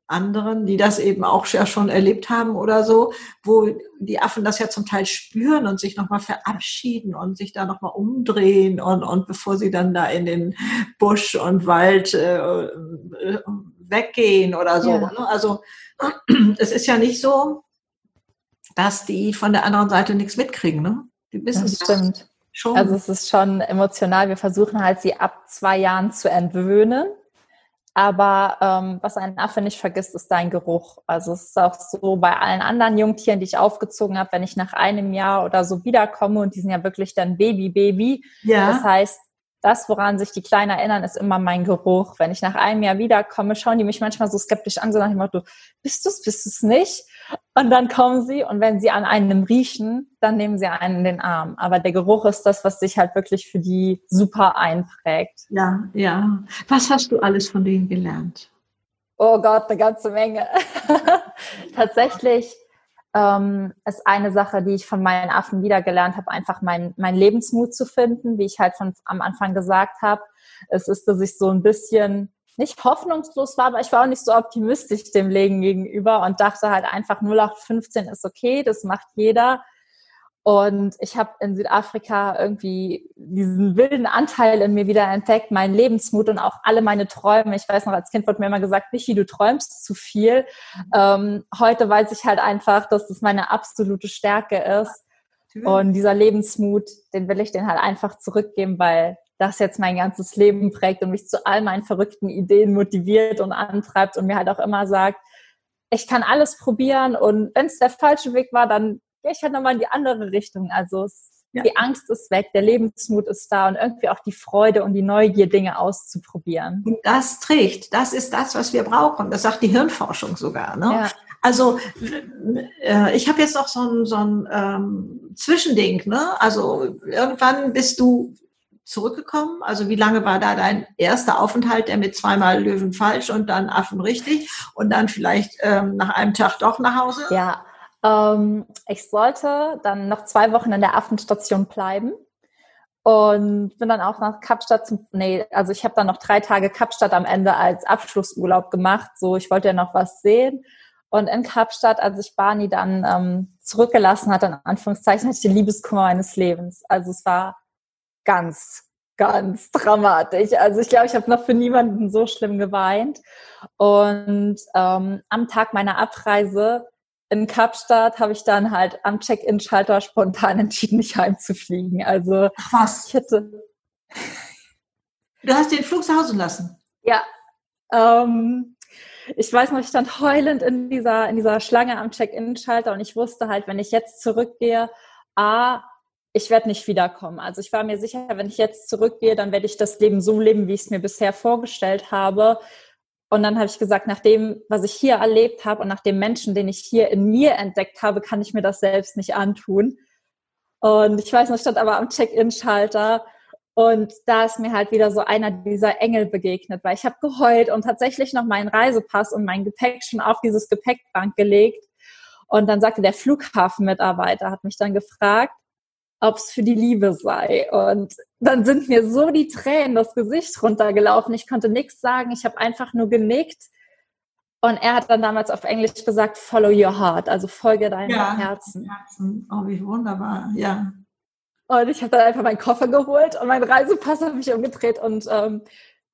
A: anderen, die das eben auch ja schon erlebt haben oder so, wo die Affen das ja zum Teil spüren und sich nochmal verabschieden und sich da nochmal umdrehen und, und bevor sie dann da in den Busch und Wald äh, weggehen oder so. Ja. Ne? Also es ist ja nicht so, dass die von der anderen Seite nichts mitkriegen. Ne?
B: Die wissen das stimmt. Schon. Also es ist schon emotional. Wir versuchen halt, sie ab zwei Jahren zu entwöhnen. Aber ähm, was ein Affe nicht vergisst, ist dein Geruch. Also es ist auch so bei allen anderen Jungtieren, die ich aufgezogen habe, wenn ich nach einem Jahr oder so wiederkomme und die sind ja wirklich dann Baby-Baby. Ja. Das heißt, das, woran sich die Kleinen erinnern, ist immer mein Geruch. Wenn ich nach einem Jahr wiederkomme, schauen die mich manchmal so skeptisch an, so nach dem Motto, bist du es, bist du es nicht? Und dann kommen sie und wenn sie an einem riechen, dann nehmen sie einen in den Arm. Aber der Geruch ist das, was sich halt wirklich für die super einprägt.
A: Ja, ja. Was hast du alles von denen gelernt?
B: Oh Gott, eine ganze Menge. Tatsächlich ähm, ist eine Sache, die ich von meinen Affen wiedergelernt habe, einfach meinen mein Lebensmut zu finden, wie ich halt von am Anfang gesagt habe. Es ist, dass ich so ein bisschen nicht hoffnungslos war, aber ich war auch nicht so optimistisch dem Leben gegenüber und dachte halt einfach 0815 ist okay, das macht jeder. Und ich habe in Südafrika irgendwie diesen wilden Anteil in mir wieder entdeckt, meinen Lebensmut und auch alle meine Träume. Ich weiß noch, als Kind wurde mir immer gesagt, Michi, du träumst zu viel. Ähm, heute weiß ich halt einfach, dass das meine absolute Stärke ist. Und dieser Lebensmut, den will ich den halt einfach zurückgeben, weil das jetzt mein ganzes Leben prägt und mich zu all meinen verrückten Ideen motiviert und antreibt und mir halt auch immer sagt, ich kann alles probieren und wenn es der falsche Weg war, dann gehe ich halt nochmal in die andere Richtung. Also es, ja. die Angst ist weg, der Lebensmut ist da und irgendwie auch die Freude und die Neugier, Dinge auszuprobieren.
A: Und das trägt, das ist das, was wir brauchen. Das sagt die Hirnforschung sogar. Ne? Ja. Also äh, ich habe jetzt noch so ein, so ein ähm, Zwischending. Ne? Also irgendwann bist du zurückgekommen? Also wie lange war da dein erster Aufenthalt, der mit zweimal Löwen falsch und dann Affen richtig und dann vielleicht ähm, nach einem Tag doch nach Hause?
B: Ja, ähm, ich sollte dann noch zwei Wochen in der Affenstation bleiben und bin dann auch nach Kapstadt zum, nee, also ich habe dann noch drei Tage Kapstadt am Ende als Abschlussurlaub gemacht. So, ich wollte ja noch was sehen. Und in Kapstadt, als ich Barney dann ähm, zurückgelassen hatte, in Anführungszeichen, hatte ich den Liebeskummer meines Lebens. Also es war ganz, ganz dramatisch. Also ich glaube, ich habe noch für niemanden so schlimm geweint. Und ähm, am Tag meiner Abreise in Kapstadt habe ich dann halt am Check-in-Schalter spontan entschieden, nicht heimzufliegen. Also
A: Ach was? Ich hätte. Du hast den Flug zu Hause lassen?
B: Ja. Ähm, ich weiß noch, ich stand heulend in dieser, in dieser Schlange am Check-in-Schalter und ich wusste halt, wenn ich jetzt zurückgehe, A, ich werde nicht wiederkommen. Also ich war mir sicher, wenn ich jetzt zurückgehe, dann werde ich das Leben so leben, wie ich es mir bisher vorgestellt habe. Und dann habe ich gesagt, nach dem, was ich hier erlebt habe und nach dem Menschen, den ich hier in mir entdeckt habe, kann ich mir das selbst nicht antun. Und ich weiß noch, stand aber am Check-in-Schalter und da ist mir halt wieder so einer dieser Engel begegnet, weil ich habe geheult und tatsächlich noch meinen Reisepass und mein Gepäck schon auf dieses Gepäckbank gelegt. Und dann sagte der Flughafenmitarbeiter, hat mich dann gefragt, ob es für die Liebe sei. Und dann sind mir so die Tränen das Gesicht runtergelaufen. Ich konnte nichts sagen. Ich habe einfach nur genickt. Und er hat dann damals auf Englisch gesagt, follow your heart, also folge deinem ja, Herzen.
A: Herzen. Oh, wie wunderbar, ja.
B: Und ich habe dann einfach meinen Koffer geholt und meinen Reisepass habe mich umgedreht und ähm,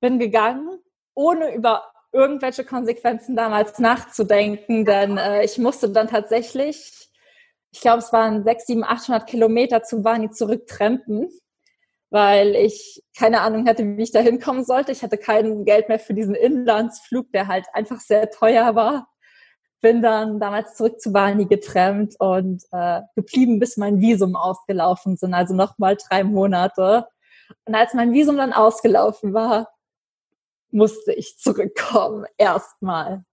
B: bin gegangen, ohne über irgendwelche Konsequenzen damals nachzudenken, denn äh, ich musste dann tatsächlich, ich glaube, es waren 6, 7, 800 Kilometer zu Bani zurücktrampen weil ich keine Ahnung hatte, wie ich da hinkommen sollte. Ich hatte kein Geld mehr für diesen Inlandsflug, der halt einfach sehr teuer war. Bin dann damals zurück zu Bali getrennt und äh, geblieben, bis mein Visum ausgelaufen sind, also nochmal drei Monate. Und als mein Visum dann ausgelaufen war, musste ich zurückkommen, erstmal.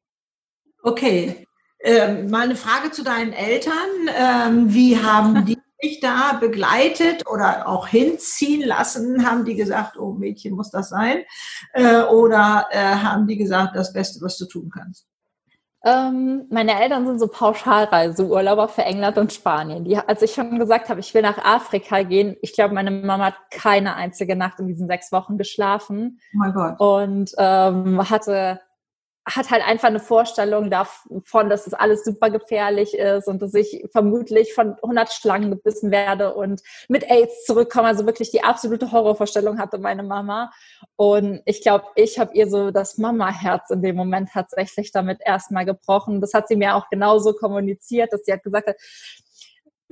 A: Okay. Ähm, mal eine Frage zu deinen Eltern. Ähm, wie haben die dich da begleitet oder auch hinziehen lassen? Haben die gesagt, oh Mädchen, muss das sein? Äh, oder äh, haben die gesagt, das Beste, was du tun kannst?
B: Ähm, meine Eltern sind so Pauschalreiseurlauber für England und Spanien. Die, als ich schon gesagt habe, ich will nach Afrika gehen, ich glaube, meine Mama hat keine einzige Nacht in diesen sechs Wochen geschlafen.
A: Oh mein Gott.
B: Und ähm, hatte hat halt einfach eine Vorstellung davon, dass das alles super gefährlich ist und dass ich vermutlich von 100 Schlangen gebissen werde und mit AIDS zurückkomme. Also wirklich die absolute Horrorvorstellung hatte meine Mama. Und ich glaube, ich habe ihr so das Mama-Herz in dem Moment tatsächlich damit erstmal gebrochen. Das hat sie mir auch genauso kommuniziert, dass sie hat gesagt hat,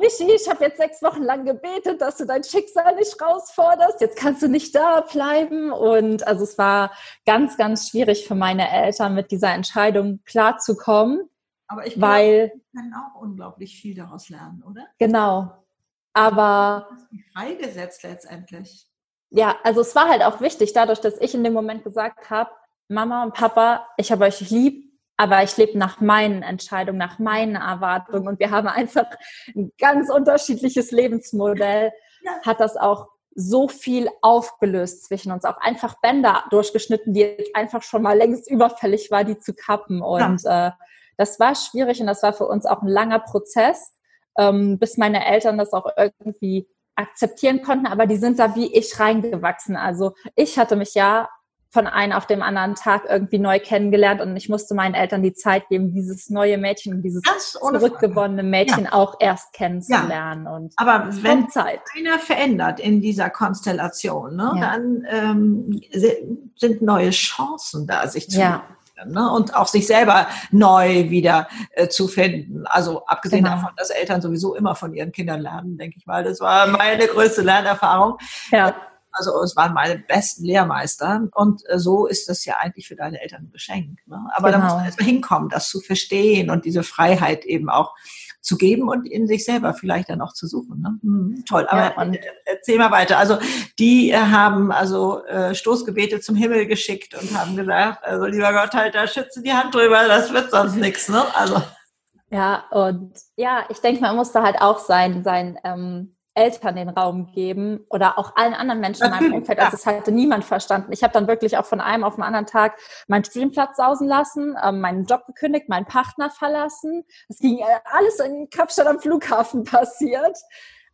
B: Michi, ich habe jetzt sechs Wochen lang gebetet, dass du dein Schicksal nicht rausforderst. Jetzt kannst du nicht da bleiben. Und also es war ganz, ganz schwierig für meine Eltern, mit dieser Entscheidung klarzukommen.
A: Aber ich glaube, weil, wir können auch unglaublich viel daraus lernen, oder?
B: Genau. Aber.
A: Freigesetzt letztendlich.
B: Ja, also es war halt auch wichtig, dadurch, dass ich in dem Moment gesagt habe, Mama und Papa, ich habe euch lieb, aber ich lebe nach meinen Entscheidungen, nach meinen Erwartungen und wir haben einfach ein ganz unterschiedliches Lebensmodell, hat das auch so viel aufgelöst zwischen uns, auch einfach Bänder durchgeschnitten, die jetzt einfach schon mal längst überfällig war, die zu kappen. Und ja. äh, das war schwierig und das war für uns auch ein langer Prozess, ähm, bis meine Eltern das auch irgendwie akzeptieren konnten, aber die sind da wie ich reingewachsen. Also ich hatte mich ja von einem auf dem anderen Tag irgendwie neu kennengelernt und ich musste meinen Eltern die Zeit geben, dieses neue Mädchen, dieses zurückgewonnene Mädchen ja. auch erst kennenzulernen. Ja. Und
A: Aber wenn Zeit. einer verändert in dieser Konstellation, ne, ja. dann ähm, sind neue Chancen da, sich zu ja. Ne? und auch sich selber neu wieder äh, zu finden. Also abgesehen genau. davon, dass Eltern sowieso immer von ihren Kindern lernen, denke ich mal. Das war meine größte Lernerfahrung. Ja. Also es waren meine besten Lehrmeister und äh, so ist das ja eigentlich für deine Eltern ein Geschenk. Ne? Aber genau. da muss man erstmal hinkommen, das zu verstehen und diese Freiheit eben auch zu geben und in sich selber vielleicht dann auch zu suchen. Ne? Hm, toll, aber ja, erzähl mal weiter. Also die äh, haben also äh, Stoßgebete zum Himmel geschickt und haben gesagt, also lieber Gott, halt da schütze die Hand drüber, das wird sonst nichts. Ne? Also
B: ja, und ja, ich denke, man muss da halt auch sein, sein ähm, Eltern den Raum geben oder auch allen anderen Menschen in meinem Umfeld. Also es hatte niemand verstanden. Ich habe dann wirklich auch von einem auf den anderen Tag meinen Studienplatz sausen lassen, äh, meinen Job gekündigt, meinen Partner verlassen. Es ging äh, alles in Kapstadt am Flughafen passiert.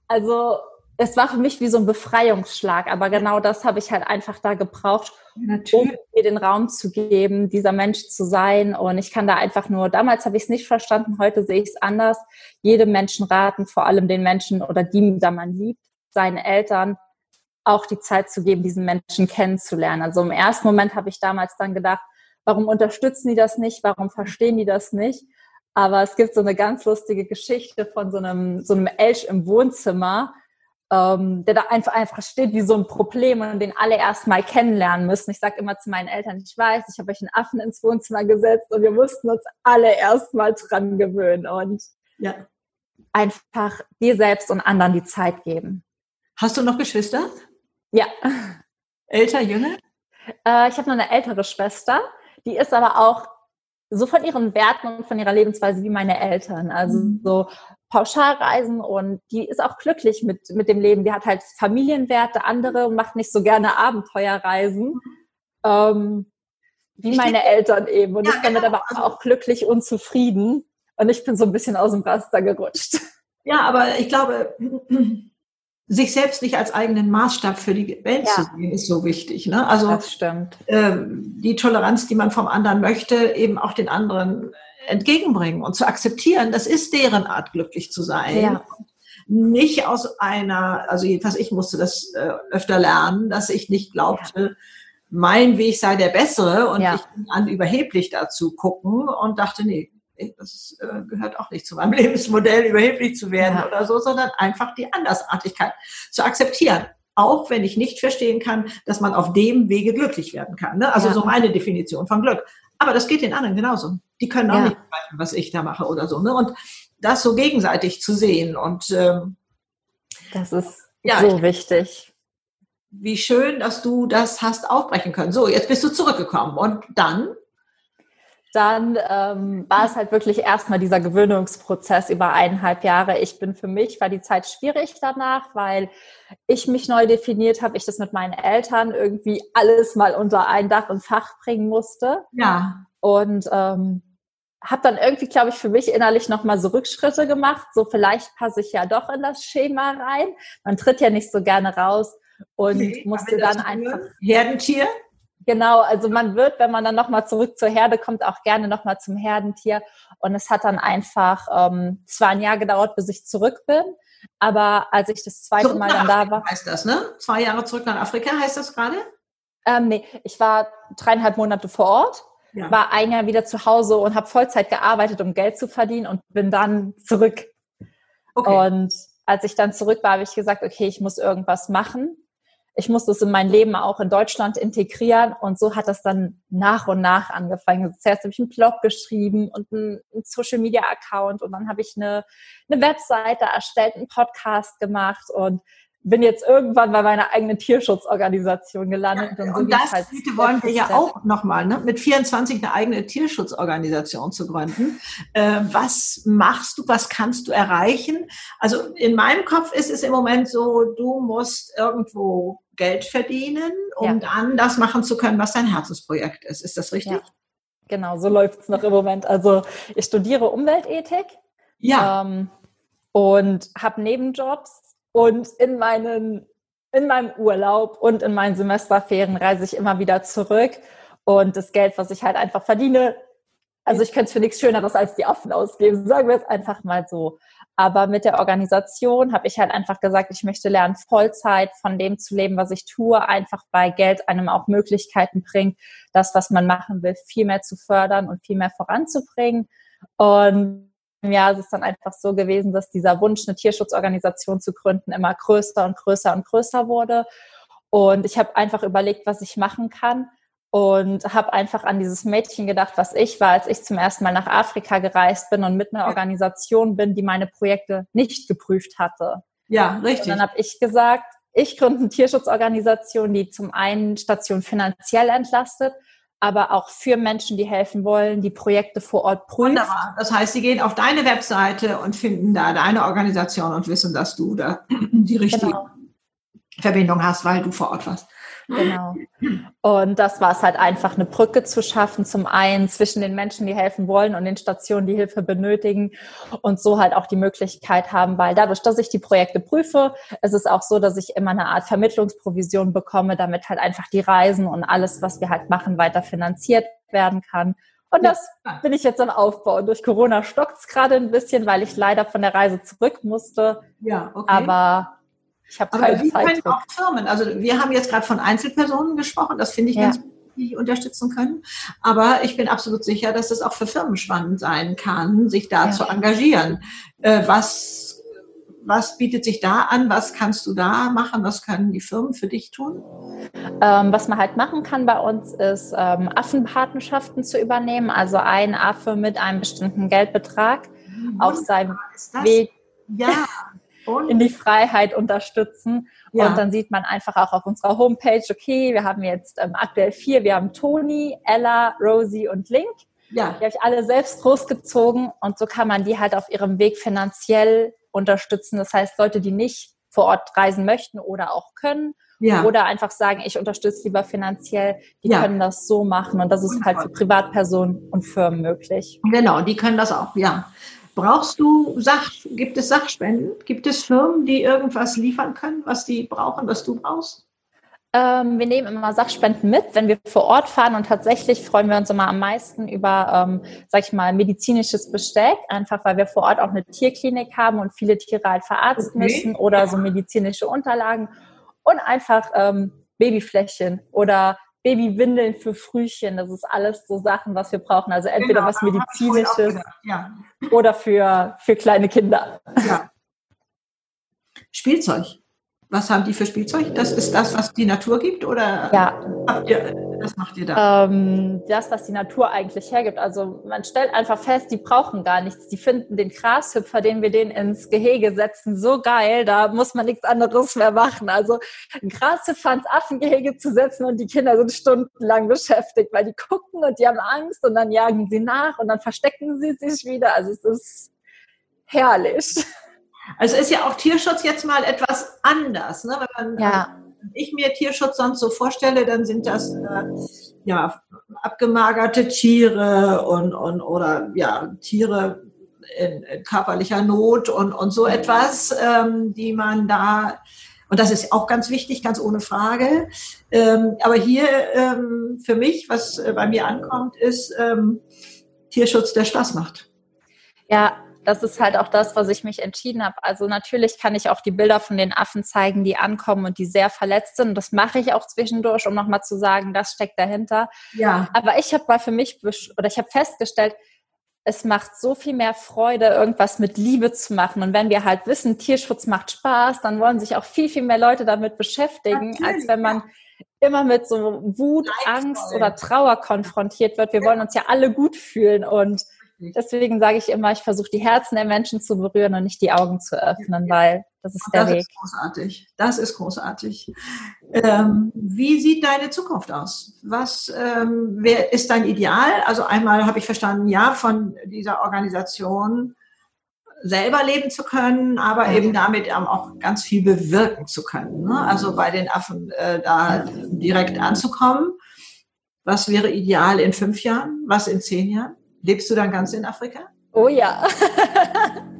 B: Also es war für mich wie so ein Befreiungsschlag, aber genau das habe ich halt einfach da gebraucht, um mir den Raum zu geben, dieser Mensch zu sein. Und ich kann da einfach nur, damals habe ich es nicht verstanden, heute sehe ich es anders. Jedem Menschen raten, vor allem den Menschen oder die, da man liebt, seinen Eltern, auch die Zeit zu geben, diesen Menschen kennenzulernen. Also im ersten Moment habe ich damals dann gedacht, warum unterstützen die das nicht? Warum verstehen die das nicht? Aber es gibt so eine ganz lustige Geschichte von so einem, so einem Elch im Wohnzimmer, ähm, der da einfach, einfach steht wie so ein Problem und den alle erstmal kennenlernen müssen. Ich sage immer zu meinen Eltern, ich weiß, ich habe euch einen Affen ins Wohnzimmer gesetzt und wir mussten uns alle erstmal dran gewöhnen und ja. einfach dir selbst und anderen die Zeit geben.
A: Hast du noch Geschwister?
B: Ja.
A: Älter, jünger?
B: Äh, ich habe noch eine ältere Schwester, die ist aber auch so von ihren Werten und von ihrer Lebensweise wie meine Eltern. Also mhm. so Pauschalreisen und die ist auch glücklich mit, mit dem Leben. Die hat halt Familienwerte, andere macht nicht so gerne Abenteuerreisen. Ähm, wie ich meine denke, Eltern eben. Und ja, ich bin genau. damit aber also auch glücklich und zufrieden. Und ich bin so ein bisschen aus dem Raster gerutscht.
A: Ja, aber ich glaube, sich selbst nicht als eigenen Maßstab für die Welt ja. zu sehen, ist so wichtig. Ne?
B: Also.
A: Ähm, die Toleranz, die man vom anderen möchte, eben auch den anderen entgegenbringen und zu akzeptieren, das ist deren Art, glücklich zu sein. Ja. Nicht aus einer, also jedenfalls ich musste das äh, öfter lernen, dass ich nicht glaubte, ja. mein Weg sei der bessere und ich an überheblich dazu gucken und dachte, nee, das äh, gehört auch nicht zu meinem Lebensmodell, überheblich zu werden ja. oder so, sondern einfach die Andersartigkeit zu akzeptieren. Auch wenn ich nicht verstehen kann, dass man auf dem Wege glücklich werden kann. Ne? Also ja. so meine Definition von Glück. Aber das geht den anderen genauso. Die können auch ja. nicht begreifen, was ich da mache oder so. Ne? Und das so gegenseitig zu sehen. Und ähm,
B: das ist ja, so wichtig.
A: Wie schön, dass du das hast aufbrechen können. So, jetzt bist du zurückgekommen. Und dann
B: dann ähm, war es halt wirklich erstmal dieser Gewöhnungsprozess über eineinhalb Jahre. Ich bin für mich, war die Zeit schwierig danach, weil ich mich neu definiert habe, ich das mit meinen Eltern irgendwie alles mal unter ein Dach und Fach bringen musste.
A: Ja.
B: Und ähm, habe dann irgendwie, glaube ich, für mich innerlich nochmal so Rückschritte gemacht. So vielleicht passe ich ja doch in das Schema rein. Man tritt ja nicht so gerne raus und okay, musste dann einfach.
A: Herdentier?
B: Genau, also man wird, wenn man dann nochmal zurück zur Herde kommt, auch gerne nochmal zum Herdentier. Und es hat dann einfach ähm, zwar ein Jahr gedauert, bis ich zurück bin, aber als ich das zweite zurück Mal dann da war.
A: Heißt das, ne? Zwei Jahre zurück nach Afrika heißt das gerade?
B: Ähm, nee, ich war dreieinhalb Monate vor Ort, ja. war ein Jahr wieder zu Hause und habe Vollzeit gearbeitet, um Geld zu verdienen und bin dann zurück. Okay. Und als ich dann zurück war, habe ich gesagt, okay, ich muss irgendwas machen ich musste es in mein Leben auch in Deutschland integrieren und so hat das dann nach und nach angefangen. Zuerst habe ich einen Blog geschrieben und einen, Social Media Account und dann habe ich eine, eine Webseite erstellt, einen Podcast gemacht und bin jetzt irgendwann bei meiner eigenen Tierschutzorganisation gelandet.
A: Ja, und, so und das halt wollen wir ja auch nochmal, ne? mit 24 eine eigene Tierschutzorganisation zu gründen. Äh, was machst du, was kannst du erreichen? Also in meinem Kopf ist es im Moment so, du musst irgendwo Geld verdienen, um ja. dann das machen zu können, was dein Herzensprojekt ist. Ist das richtig? Ja.
B: Genau, so läuft es noch im Moment. Also ich studiere Umweltethik.
A: Ja. Ähm,
B: und habe Nebenjobs und in meinen in meinem Urlaub und in meinen Semesterferien reise ich immer wieder zurück. Und das Geld, was ich halt einfach verdiene, also ich könnte es für nichts Schöneres als die Affen ausgeben, sagen wir es einfach mal so. Aber mit der Organisation habe ich halt einfach gesagt, ich möchte lernen, Vollzeit von dem zu leben, was ich tue, einfach weil Geld einem auch Möglichkeiten bringt, das, was man machen will, viel mehr zu fördern und viel mehr voranzubringen. Und Jahr ist es dann einfach so gewesen, dass dieser Wunsch, eine Tierschutzorganisation zu gründen, immer größer und größer und größer wurde. Und ich habe einfach überlegt, was ich machen kann und habe einfach an dieses Mädchen gedacht, was ich war, als ich zum ersten Mal nach Afrika gereist bin und mit einer Organisation bin, die meine Projekte nicht geprüft hatte.
A: Ja, richtig.
B: Und dann habe ich gesagt, ich gründe eine Tierschutzorganisation, die zum einen Station finanziell entlastet, aber auch für Menschen, die helfen wollen, die Projekte vor Ort prüfen. Wunderbar.
A: Das heißt, sie gehen auf deine Webseite und finden da deine Organisation und wissen, dass du da die richtige genau. Verbindung hast, weil du vor Ort warst.
B: Genau. Und das war es halt einfach, eine Brücke zu schaffen, zum einen zwischen den Menschen, die helfen wollen und den Stationen, die Hilfe benötigen und so halt auch die Möglichkeit haben, weil dadurch, dass ich die Projekte prüfe, ist es auch so, dass ich immer eine Art Vermittlungsprovision bekomme, damit halt einfach die Reisen und alles, was wir halt machen, weiter finanziert werden kann. Und das bin ich jetzt am Aufbau. Und durch Corona stockt es gerade ein bisschen, weil ich leider von der Reise zurück musste.
A: Ja, okay.
B: Aber ich habe
A: keine wie Zeit. Können auch Firmen. Also wir haben jetzt gerade von Einzelpersonen gesprochen. Das finde ich ja. ganz gut, die unterstützen können. Aber ich bin absolut sicher, dass es auch für Firmen spannend sein kann, sich da ja. zu engagieren. Äh, was was bietet sich da an? Was kannst du da machen? Was können die Firmen für dich tun?
B: Ähm, was man halt machen kann bei uns ist, ähm, Affenpatenschaften zu übernehmen. Also ein Affe mit einem bestimmten Geldbetrag mhm. auf seinem Weg.
A: Ja,
B: und? in die Freiheit unterstützen. Ja. Und dann sieht man einfach auch auf unserer Homepage, okay, wir haben jetzt ähm, aktuell vier, wir haben Toni, Ella, Rosie und Link. Ja. Die habe ich alle selbst großgezogen und so kann man die halt auf ihrem Weg finanziell unterstützen. Das heißt, Leute, die nicht vor Ort reisen möchten oder auch können ja. oder einfach sagen, ich unterstütze lieber finanziell, die ja. können das so machen und das ist halt für Privatpersonen und Firmen möglich.
A: Genau, die können das auch, ja. Brauchst du Sach, gibt es Sachspenden? Gibt es Firmen, die irgendwas liefern können, was die brauchen, was du brauchst?
B: Ähm, wir nehmen immer Sachspenden mit, wenn wir vor Ort fahren und tatsächlich freuen wir uns immer am meisten über, ähm, sag ich mal, medizinisches Besteck, einfach weil wir vor Ort auch eine Tierklinik haben und viele Tiere halt verarzten okay. müssen oder so medizinische Unterlagen und einfach ähm, Babyfläschchen oder Babywindeln für Frühchen. Das ist alles so Sachen, was wir brauchen. Also entweder genau, was medizinisches ja. oder für, für kleine Kinder. Ja.
A: Spielzeug. Was haben die für Spielzeug? Das ist das, was die Natur gibt oder
B: ja.
A: habt ihr, was macht ihr da?
B: Ähm, das, was die Natur eigentlich hergibt. Also man stellt einfach fest, die brauchen gar nichts. Die finden den Grashüpfer, den wir denen ins Gehege setzen, so geil, da muss man nichts anderes mehr machen. Also ein Grashüpfer ins Affengehege zu setzen und die Kinder sind stundenlang beschäftigt, weil die gucken und die haben Angst und dann jagen sie nach und dann verstecken sie sich wieder. Also es ist herrlich.
A: Also ist ja auch Tierschutz jetzt mal etwas anders. Ne? Wenn man, ja. Ich mir Tierschutz sonst so vorstelle, dann sind das äh, ja abgemagerte Tiere und, und oder ja Tiere in, in körperlicher Not und, und so etwas, ähm, die man da und das ist auch ganz wichtig, ganz ohne Frage. Ähm, aber hier ähm, für mich, was äh, bei mir ankommt, ist ähm, Tierschutz, der Spaß macht.
B: Ja, das ist halt auch das, was ich mich entschieden habe. Also natürlich kann ich auch die Bilder von den Affen zeigen, die ankommen und die sehr verletzt sind. Und das mache ich auch zwischendurch, um nochmal zu sagen, das steckt dahinter. Ja. Aber ich habe mal für mich oder ich habe festgestellt, es macht so viel mehr Freude, irgendwas mit Liebe zu machen. Und wenn wir halt wissen, Tierschutz macht Spaß, dann wollen sich auch viel, viel mehr Leute damit beschäftigen, Natürlich, als wenn man ja. immer mit so Wut, Angst oder Trauer konfrontiert wird. Wir wollen uns ja alle gut fühlen und Deswegen sage ich immer, ich versuche die Herzen der Menschen zu berühren und nicht die Augen zu öffnen, weil das ist der
A: das
B: Weg.
A: Das ist großartig. Das ist großartig. Ähm, wie sieht deine Zukunft aus? Was ähm, wer ist dein Ideal? Also einmal habe ich verstanden, ja, von dieser Organisation selber leben zu können, aber eben damit auch ganz viel bewirken zu können. Ne? Also bei den Affen äh, da direkt anzukommen. Was wäre ideal in fünf Jahren? Was in zehn Jahren? Lebst du dann ganz in Afrika?
B: Oh ja.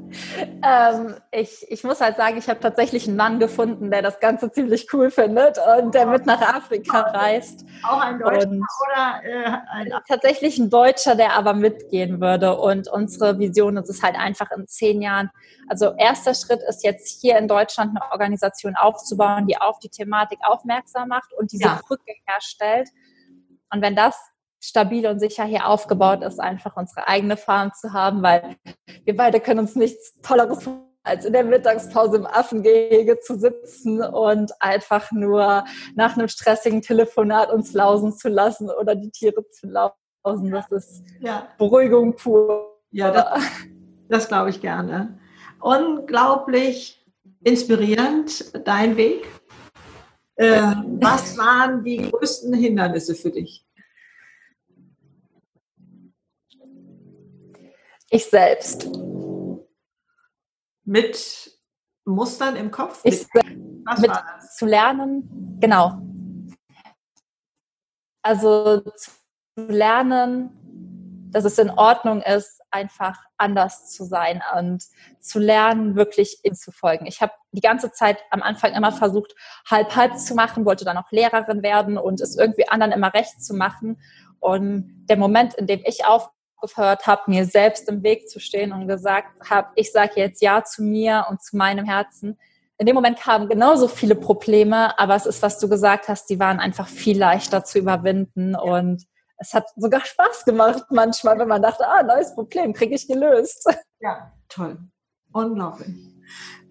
B: ähm, ich, ich muss halt sagen, ich habe tatsächlich einen Mann gefunden, der das Ganze ziemlich cool findet und der mit nach Afrika reist.
A: Auch ein Deutscher oder äh,
B: ein tatsächlich ein Deutscher, der aber mitgehen würde. Und unsere Vision ist es halt einfach in zehn Jahren. Also erster Schritt ist jetzt hier in Deutschland eine Organisation aufzubauen, die auf die Thematik aufmerksam macht und diese ja. Brücke herstellt. Und wenn das stabil und sicher hier aufgebaut ist, einfach unsere eigene Farm zu haben, weil wir beide können uns nichts Tolleres als in der Mittagspause im Affengehege zu sitzen und einfach nur nach einem stressigen Telefonat uns lausen zu lassen oder die Tiere zu lausen. Das ist ja. Beruhigung pur.
A: Ja, das, das glaube ich gerne. Unglaublich inspirierend, dein Weg. Äh, was waren die größten Hindernisse für dich?
B: Ich selbst.
A: Mit Mustern im Kopf?
B: Ich mit, was mit war das? Zu lernen, genau. Also zu lernen, dass es in Ordnung ist, einfach anders zu sein und zu lernen, wirklich zu folgen. Ich habe die ganze Zeit am Anfang immer versucht, halb halb zu machen, wollte dann auch Lehrerin werden und es irgendwie anderen immer recht zu machen. Und der Moment, in dem ich auf aufgehört habe, mir selbst im Weg zu stehen und gesagt habe, ich sage jetzt Ja zu mir und zu meinem Herzen. In dem Moment kamen genauso viele Probleme, aber es ist, was du gesagt hast, die waren einfach viel leichter zu überwinden und es hat sogar Spaß gemacht manchmal, wenn man dachte, ah, neues Problem, kriege ich gelöst.
A: Ja, toll. Unglaublich.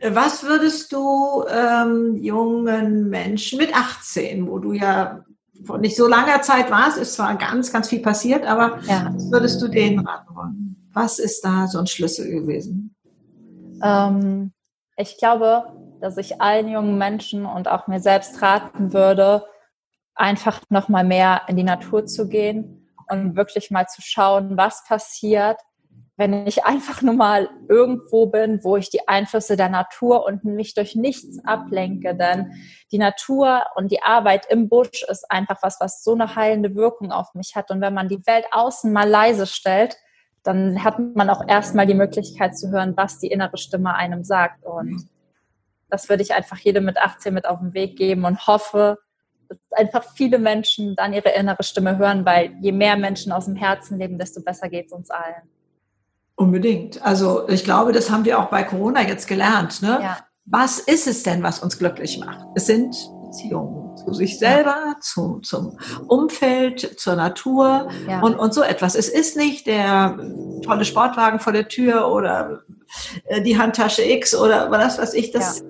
A: Was würdest du ähm, jungen Menschen mit 18, wo du ja vor nicht so langer Zeit war es, ist zwar ganz, ganz viel passiert, aber ja. was würdest du denen raten wollen? Was ist da so ein Schlüssel gewesen?
B: Ähm, ich glaube, dass ich allen jungen Menschen und auch mir selbst raten würde, einfach noch mal mehr in die Natur zu gehen und wirklich mal zu schauen, was passiert, wenn ich einfach nur mal irgendwo bin, wo ich die Einflüsse der Natur und mich durch nichts ablenke. Denn die Natur und die Arbeit im Busch ist einfach was, was so eine heilende Wirkung auf mich hat. Und wenn man die Welt außen mal leise stellt, dann hat man auch erstmal die Möglichkeit zu hören, was die innere Stimme einem sagt. Und das würde ich einfach jedem mit 18 mit auf den Weg geben und hoffe, dass einfach viele Menschen dann ihre innere Stimme hören, weil je mehr Menschen aus dem Herzen leben, desto besser geht es uns allen.
A: Unbedingt. Also ich glaube, das haben wir auch bei Corona jetzt gelernt. Ne? Ja. Was ist es denn, was uns glücklich macht? Es sind Beziehungen zu sich selber, zu, zum Umfeld, zur Natur ja. und, und so etwas. Es ist nicht der tolle Sportwagen vor der Tür oder äh, die Handtasche X oder was weiß ich. Das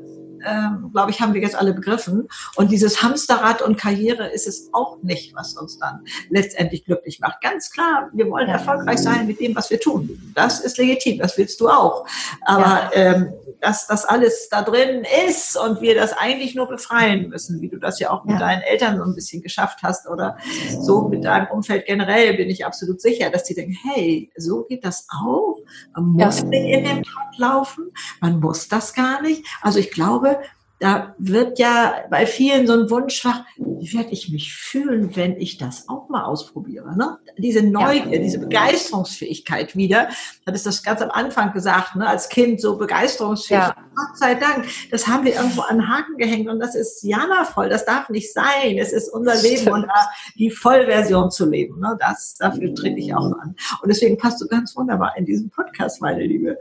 A: ja ähm, glaube ich, haben wir jetzt alle begriffen. Und dieses Hamsterrad und Karriere ist es auch nicht, was uns dann letztendlich glücklich macht. Ganz klar, wir wollen erfolgreich sein mit dem, was wir tun. Das ist legitim, das willst du auch. Aber ja. ähm, dass das alles da drin ist und wir das eigentlich nur befreien müssen, wie du das ja auch mit ja. deinen Eltern so ein bisschen geschafft hast oder so mit deinem Umfeld generell, bin ich absolut sicher, dass die denken, hey, so geht das auch. Man muss ja. nicht in dem Trott laufen, man muss das gar nicht. Also ich glaube, da wird ja bei vielen so ein Wunsch wach, wie werde ich mich fühlen, wenn ich das auch mal ausprobiere? Ne? Diese Neugier, ja. diese Begeisterungsfähigkeit wieder, hat es das ganz am Anfang gesagt, ne? als Kind so begeisterungsfähig. Ja. Gott sei Dank, das haben wir irgendwo an den Haken gehängt und das ist jammervoll, das darf nicht sein. Es ist unser Leben Stimmt. und die Vollversion zu leben. Ne? Das, dafür trete ich auch an. Und deswegen passt du ganz wunderbar in diesen Podcast, meine Liebe.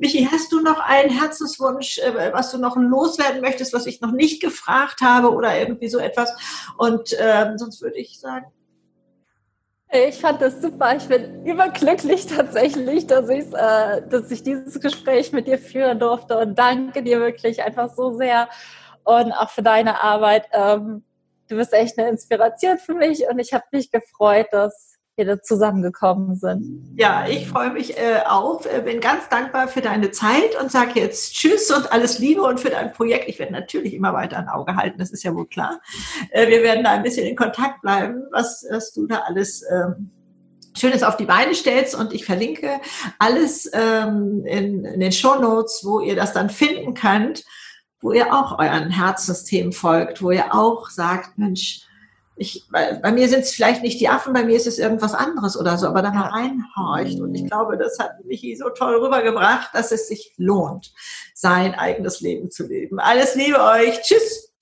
A: Michi, hast du noch einen Herzenswunsch, äh, was du noch loswerden möchtest, was ich noch nicht gefragt habe oder irgendwie so etwas. Und ähm, sonst würde ich sagen.
B: Ich fand das super. Ich bin überglücklich tatsächlich, dass, äh, dass ich dieses Gespräch mit dir führen durfte und danke dir wirklich einfach so sehr und auch für deine Arbeit. Ähm, du bist echt eine Inspiration für mich und ich habe mich gefreut, dass wir zusammengekommen sind.
A: Ja, ich freue mich äh, auch, äh, bin ganz dankbar für deine Zeit und sage jetzt Tschüss und alles Liebe und für dein Projekt. Ich werde natürlich immer weiter ein Auge halten, das ist ja wohl klar. Äh, wir werden da ein bisschen in Kontakt bleiben, was, was du da alles ähm, Schönes auf die Beine stellst und ich verlinke alles ähm, in, in den Show Notes, wo ihr das dann finden könnt, wo ihr auch euren Herzensthemen folgt, wo ihr auch sagt, Mensch, ich, bei, bei mir sind es vielleicht nicht die Affen, bei mir ist es irgendwas anderes oder so, aber da mal reinhorcht. Und ich glaube, das hat Michi so toll rübergebracht, dass es sich lohnt, sein eigenes Leben zu leben. Alles Liebe euch. Tschüss.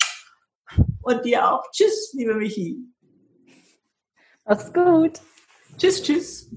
A: Und dir auch. Tschüss, liebe Michi.
B: Mach's gut.
A: Tschüss, tschüss.